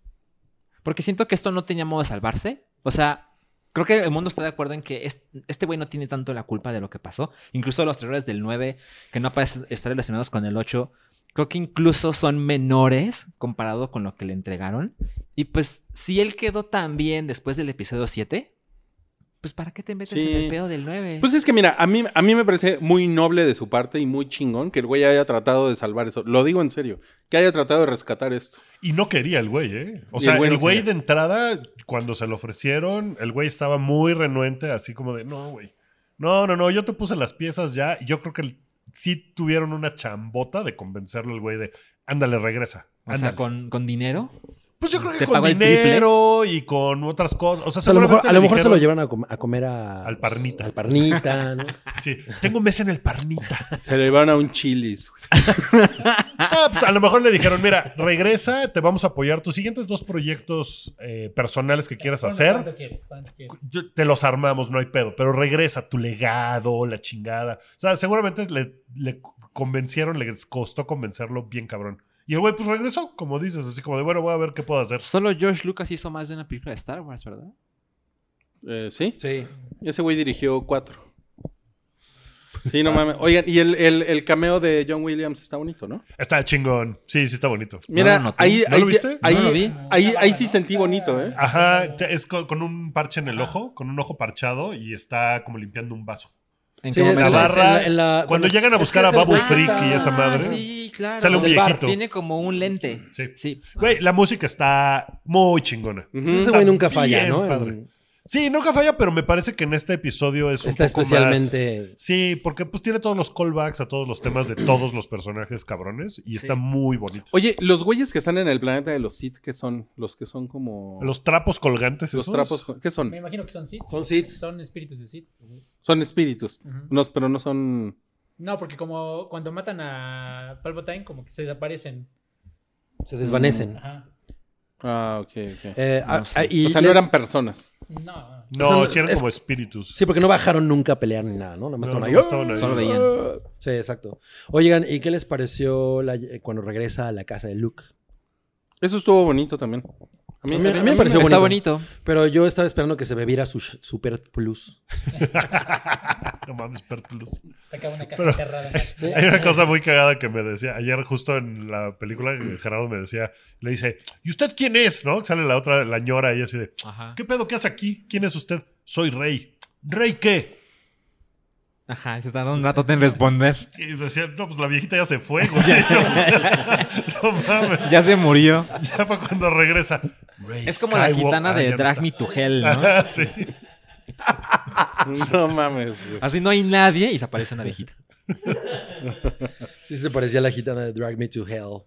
Porque siento que esto no tenía modo de salvarse. O sea, creo que el mundo está de acuerdo en que es- este güey no tiene tanto la culpa de lo que pasó. Incluso los errores del 9, que no parecen estar relacionados con el 8, creo que incluso son menores comparado con lo que le entregaron. Y pues, si él quedó tan bien después del episodio 7, pues ¿para qué te metes Sí. en el pedo del 9? Pues es que mira, a mí, a mí me parece muy noble de su parte y muy chingón que el güey haya tratado de salvar eso. Lo digo en serio, que haya tratado de rescatar esto. Y no quería el güey, ¿eh? O Y sea, el güey el de entrada, cuando se lo ofrecieron, el güey estaba muy renuente, así como de, no, güey. No, no, no, yo te puse las piezas ya. Y yo creo que el- sí tuvieron una chambota de convencerlo el güey de, ándale, regresa. o sea, ándale". con, con dinero. Pues yo creo que con dinero y con otras cosas. O sea, O sea, a lo mejor, seguramente a lo mejor se lo llevan a, com- a comer a... Al Parnita. Al parnita, ¿no? Sí, tengo mesa en el parnita. Se le van a un chilis. güey. Ah, pues a lo mejor le dijeron, mira, regresa, te vamos a apoyar. Tus siguientes dos proyectos eh, personales que quieras ¿Cuánto- hacer, ¿Cuánto quieres? ¿Cuánto quieres? yo- te los armamos, no hay pedo. Pero regresa tu legado, la chingada. O sea, seguramente le, le convencieron, les costó convencerlo bien cabrón. Y el güey pues regresó, como dices, así como de, bueno, voy a ver qué puedo hacer. Solo George Lucas hizo más de una película de Star Wars, ¿verdad? Eh, ¿Sí? Sí. Ese güey dirigió cuatro. Sí, no mames. Oigan, y el, el, el cameo de John Williams está bonito, ¿no? Está chingón. Sí, sí está bonito. Mira, lo noté. ahí, ¿No ahí, lo sí- viste? ahí, No lo vi. ahí, ahí sí sentí bonito, ¿eh? Ajá, es con, con un parche en el ojo, con un ojo parchado y está como limpiando un vaso. ¿En Sí, qué momento? la- barra, en la- en la- cuando llegan a buscar a Babu Freak y esa madre. Sí, claro. Sale un bar. viejito. Tiene como un lente. Sí. Sí. Güey, la música está muy chingona. Ese güey nunca falla, bien ¿no? padre. Sí, nunca falla, pero me parece que en este episodio es un Está poco especialmente- más- Sí, porque pues tiene todos los callbacks a todos los temas de todos los personajes cabrones y está muy bonito. Oye, los güeyes que están en el planeta de los Sith, ¿qué son? Los que son como... Los trapos colgantes los esos. trapos, ¿qué son? Me imagino que son Sith. Son Sith. Son espíritus de Sith. Son espíritus. No, pero no son... No, porque como cuando matan a Palpatine, como que se desaparecen. Se desvanecen. Ajá. Ah, ok, ok. Eh, No ah, ah, y o sea, no eran personas. No. No, Son- sí eran es- como espíritus. Sí, porque no bajaron nunca a pelear ni nada, ¿no? Nada más No, estaban ahí. nomás estaban ahí. Solo veían. Sí, exacto. Oigan, ¿y qué les pareció la- cuando regresa a la casa de Luke? Eso estuvo bonito también. A mí, A mí- a mí me pareció Está bonito. bonito. Pero yo estaba esperando que se bebiera su Super Plus. no mames, Pertlus. Sacaba una caja Pero- enterrada. Hay una cosa muy cagada que me decía. Ayer, justo en la película, Gerardo me decía, le dice, ¿y usted quién es? ¿No? Sale la otra, la ñora, y así de, Ajá. ¿qué pedo? ¿Qué hace aquí? ¿Quién es usted? Soy rey. ¿Rey qué? Ajá. Se tardó un rato en responder. Y decía, no, pues la viejita ya se fue, güey. O sea, no mames. Ya se murió. Ya para cuando regresa. Es como la gitana de Drag. Me to Hell, ¿no? Ajá, sí. No mames, güey. Así no hay nadie y se aparece una viejita. Sí se parecía a la gitana de Drag Me to Hell.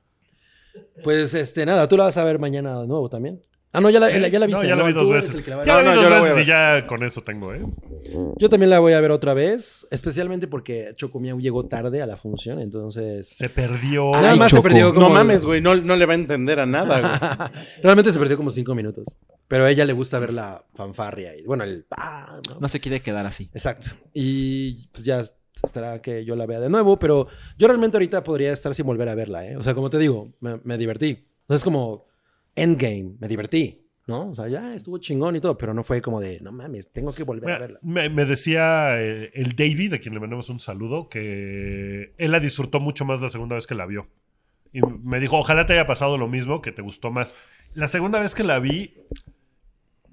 Pues, este, nada, tú la vas a ver mañana de nuevo también. Ah, no, ya la, ya la viste. No, ya la vi dos veces. la Ya la vi dos yo la voy a veces y ya con eso tengo, ¿eh? Yo también la voy a ver otra vez, especialmente porque Chocomiao llegó tarde a la función, entonces... Se perdió. Nada Ay, más se perdió como... No mames, güey. No, no le va a entender a nada, güey. Realmente se perdió como cinco minutos. Pero a ella le gusta ver la fanfarria y, bueno, el... ah, ¿no? No se quiere quedar así. Exacto. Y pues ya estará que yo la vea de nuevo, pero yo realmente ahorita podría estar sin volver a verla, ¿eh? O sea, como te digo, me, me divertí. O sea, es como Endgame, me divertí, ¿no? O sea, ya estuvo chingón y todo, pero no fue como de, no mames, tengo que volver a verla. me, me decía eh, el David, de quien le mandamos un saludo, que él la disfrutó mucho más la segunda vez que la vio. Y me dijo, ojalá te haya pasado lo mismo, que te gustó más. La segunda vez que la vi,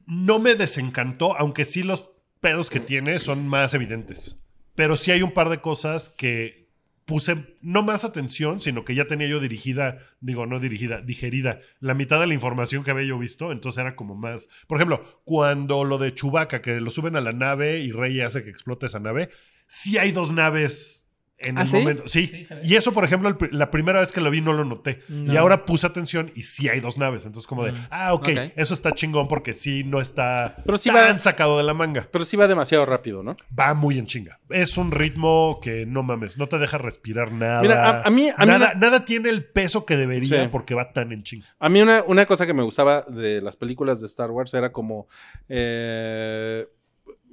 no me desencantó, aunque sí los pedos que tiene son más evidentes. Pero sí hay un par de cosas que puse no más atención, sino que ya tenía yo dirigida, digo, no dirigida, digerida, la mitad de la información que había yo visto, entonces era como más... Por ejemplo, cuando lo de Chewbacca, que lo suben a la nave y Rey hace que explote esa nave, sí hay dos naves en ¿Ah, el sí? momento. Sí, y eso, por ejemplo, el la primera vez que lo vi no lo noté. Y ahora puse atención y sí hay dos naves. Entonces, como de, Mm. ah, ok, Ok. eso está chingón porque sí no está Pero sí tan va- sacado de la manga. Pero sí va demasiado rápido, ¿no? Va muy en chinga. Es un ritmo que no mames, no te deja respirar nada. Mira, a- a mí- a mí nada, una- nada tiene el peso que debería Sí. porque va tan en chinga. A mí una, una cosa que me gustaba de las películas de Star Wars era como, eh,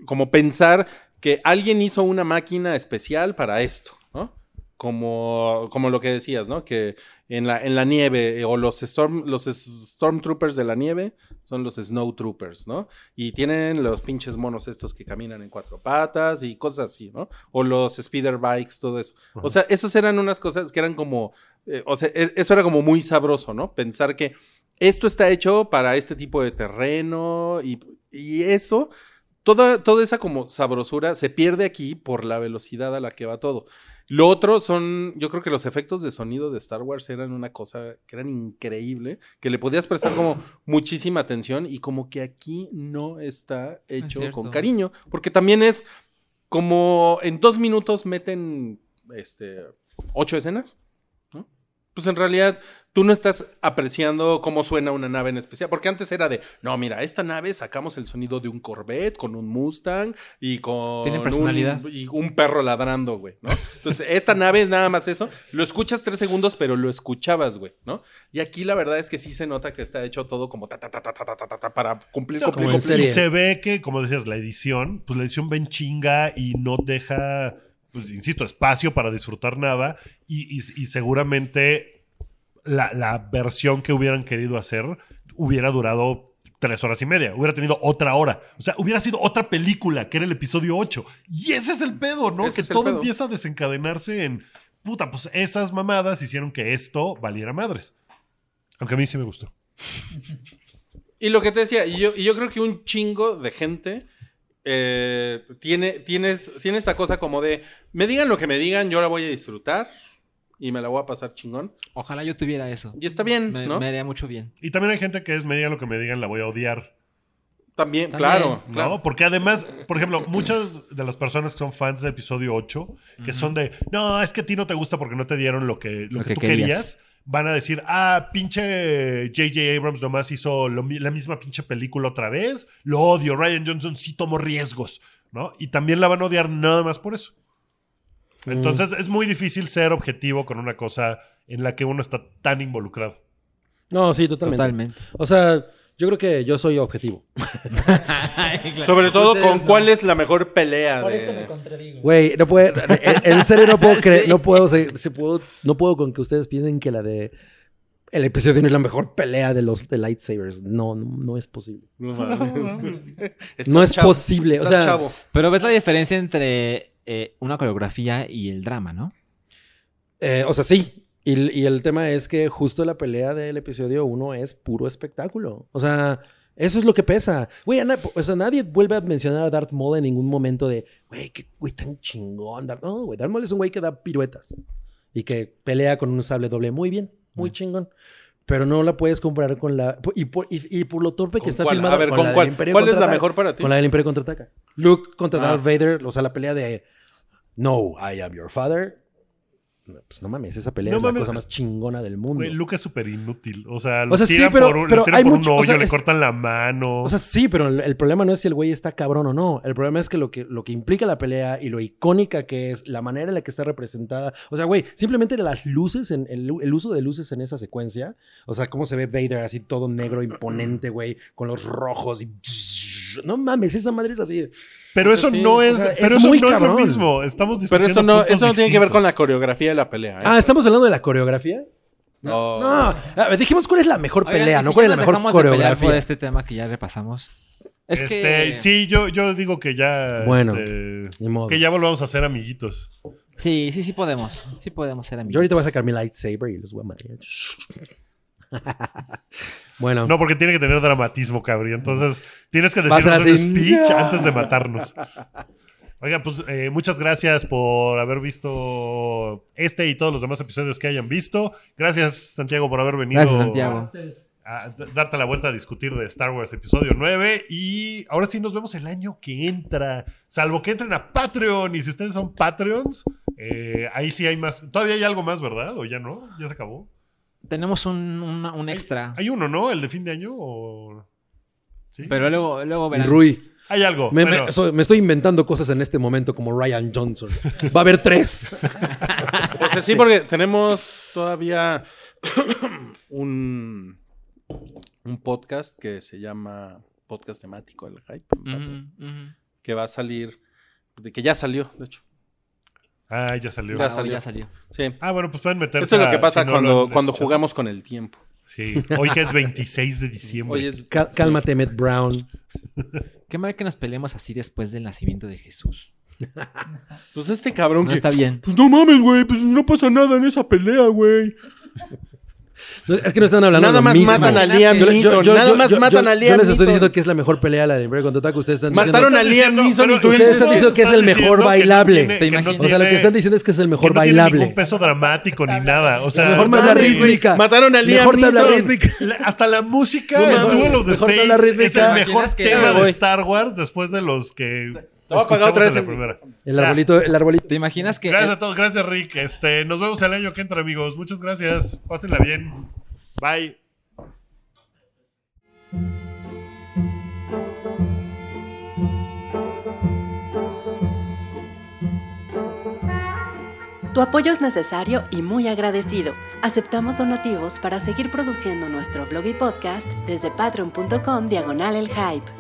como pensar que alguien hizo una máquina especial para esto, ¿no? Como, como lo que decías, ¿no? Que en la, en la nieve, eh, o los, storm, los Stormtroopers de la nieve son los Snowtroopers, ¿no? Y tienen los pinches monos estos que caminan en cuatro patas y cosas así, ¿no? O los Speeder Bikes, todo eso. O sea, esos eran unas cosas que eran como, eh, o sea, e- eso era como muy sabroso, ¿no? Pensar que esto está hecho para este tipo de terreno y, y eso, toda, toda esa como sabrosura se pierde aquí por la velocidad a la que va todo. Lo otro son, yo creo que los efectos de sonido de Star Wars eran una cosa que eran increíble, que le podías prestar como muchísima atención y como que aquí no está hecho con cariño, porque también es como en dos minutos meten este, ocho escenas, ¿no? Pues en realidad tú no estás apreciando cómo suena una nave en especial, porque antes era de, no, mira, esta nave sacamos el sonido de un Corvette con un Mustang y con ¿Tiene personalidad? Un, y un perro ladrando, güey, ¿no? Entonces, esta nave es nada más eso, lo escuchas tres segundos, pero lo escuchabas, güey, ¿no? Y aquí la verdad es que sí se nota que está hecho todo como ta ta ta ta ta ta, ta para cumplir, no, cumplir, cumplir. Y se ve que, como decías, la edición, pues la edición ven chinga y no deja pues insisto, espacio para disfrutar nada y seguramente la, la versión que hubieran querido hacer hubiera durado tres horas y media, hubiera tenido otra hora. O sea, hubiera sido otra película, que era el episodio 8. Y ese es el pedo, ¿no? Ese que todo pedo. empieza a desencadenarse en, puta, pues esas mamadas hicieron que esto valiera madres. Aunque a mí sí me gustó. Y lo que te decía, y yo, y yo creo que un chingo de gente eh, tiene, tienes, tiene esta cosa como de, me digan lo que me digan, yo la voy a disfrutar y me la voy a pasar chingón. Ojalá yo tuviera eso. Y está bien, Me, ¿no? me haría mucho bien. Y también hay gente que es, me digan lo que me digan, la voy a odiar. También, También, claro, ¿no? claro. Porque además, por ejemplo, muchas de las personas que son fans del episodio 8, que son de, no, es que a ti no te gusta porque no te dieron lo que, lo Lo que, que tú querías. querías, van a decir, ah, pinche J.J. Abrams nomás hizo lo la misma pinche película otra vez, lo odio, Ryan Johnson sí tomó riesgos, ¿no? Y también la van a odiar nada más por eso. Entonces es muy difícil ser objetivo con una cosa en la que uno está tan involucrado. No, sí, totalmente. Totalmente. O sea, yo creo que yo soy objetivo. Sobre todo Ustedes con no. cuál es la mejor pelea Por de... eso me contradigo. Güey, no puede, en serio no puedo creer, no puedo, se- se puedo, no puedo con que ustedes piensen que la de el episodio no es la mejor pelea de los de lightsabers. No, no, no es posible. No, No es chavo. posible, o sea- chavo. Pero ves la diferencia entre eh, una coreografía y el drama, ¿no? Eh, o sea, sí. Y, y el tema es que justo la pelea del episodio 1 es puro espectáculo. O sea, eso es lo que pesa. Güey, o sea, nadie vuelve a mencionar a Darth Maul en ningún momento de, güey, qué güey tan chingón. Darth-". No, güey, Darth Maul es un güey que da piruetas y que pelea con un sable doble muy bien, muy chingón. Pero no la puedes comparar con la... Y por, y, y por lo torpe que ¿Con está cuál? filmada A ver, con ¿con la del cuál? Imperio ¿Cuál es la mejor para ti? Con la del Imperio Contraataca. Luke contra Ah. Darth Vader, o sea, la pelea de No, I am your father. Pues no mames, esa pelea No es mames. la cosa más chingona del mundo. Güey, Luke es súper inútil. O sea, lo O sea, sí, pero- por un, pero tiran hay por un mucho- o hoyo, sea, le es- cortan la mano. O sea, sí, pero el, el problema no es si el güey está cabrón o no. El problema es que lo, que lo que implica la pelea y lo icónica que es, la manera en la que está representada. O sea, güey, simplemente las luces, en, el, el uso de luces en esa secuencia. O sea, cómo se ve Vader así todo negro, imponente, güey, con los rojos y. No mames, esa madre es así. Pero eso sí, no o es, sea, pero es eso muy no es lo mismo. Estamos Pero discutiendo eso no, eso no tiene que ver con la coreografía de la pelea. ¿eh? Ah, ¿estamos hablando de la coreografía? No. No, a ver, dijimos cuál es la mejor Oigan, pelea, ¿y no si cuál es la mejor de coreografía. por este tema que ya repasamos. Es Este, que... Sí, yo, yo digo que ya. Bueno, este, Ni modo. que ya volvamos a ser amiguitos. Sí, sí, sí podemos. Sí podemos ser amigos. Yo ahorita voy a sacar mi lightsaber y los voy a madrear. bueno. No, porque tiene que tener dramatismo, cabrón. Entonces, tienes que decirnos un speech antes de matarnos. Oiga, pues eh, muchas gracias por haber visto este y todos los demás episodios que hayan visto. Gracias, Santiago, por haber venido Gracias, Santiago. A darte la vuelta a discutir de Star Wars episodio 9. Y ahora sí nos vemos el año que entra. Salvo que entren a Patreon. Y si ustedes son Patreons, eh, ahí sí hay más. Todavía hay algo más, ¿verdad? ¿O ya no? ¿Ya se acabó? Tenemos un, un extra. Hay uno, ¿no? ¿El de fin de año? O... ¿Sí? Pero luego, luego verán. Rui. hay algo. Me, estoy inventando cosas en este momento como Ryan Johnson. Va a haber tres. O sea, sí, porque tenemos todavía un, un podcast que se llama Podcast Temático del Hype, que va a salir, de que ya salió, de hecho. Ah, ya salió. Ya Ah, salió. ya salió. Sí. Ah, bueno, pues pueden meterse. Eso es lo que pasa si no lo cuando, jugamos con el tiempo. Sí, hoy que es 26 de diciembre. Hoy es... Cal- cálmate, Matt Brown. Qué mal que nos peleemos así después del nacimiento de Jesús. Pues este cabrón No que... está bien. Pues no mames, güey, pues no pasa nada en esa pelea, güey. No, Es que no están hablando Nada de lo más mismo. matan a Yo- Liam yo- Neeson. Nada más matan a yo Liam les estoy Neeson. diciendo que es la mejor pelea la de Imperio Contraataque. Ustedes están diciendo... Mataron a Liam diciendo- Neeson y pero tú ustedes dices... están diciendo que es el mejor diciendo que no bailable. tiene-. O sea, lo que tiene- están diciendo es que es el mejor que no tiene bailable. ningún peso dramático ni nada. O sea, La mejor no tabla mames, güey. rítmica. Mataron a Liam Mejor tabla Neeson. rítmica. La- Hasta la música, No Duel of the mejor tabla Fates, es rítmica. el mejor que- tema de. Star Wars después de los que Te voy a pagar otra en vez la el- primera. El Ya. arbolito, el arbolito. ¿Te imaginas que Gracias a todos, gracias Rick. Este, nos vemos el año que entra, amigos. Muchas gracias. Pásenla bien. Bye. Tu apoyo es necesario y muy agradecido. Aceptamos donativos para seguir produciendo nuestro blog y podcast desde patreon.com diagonal el hype.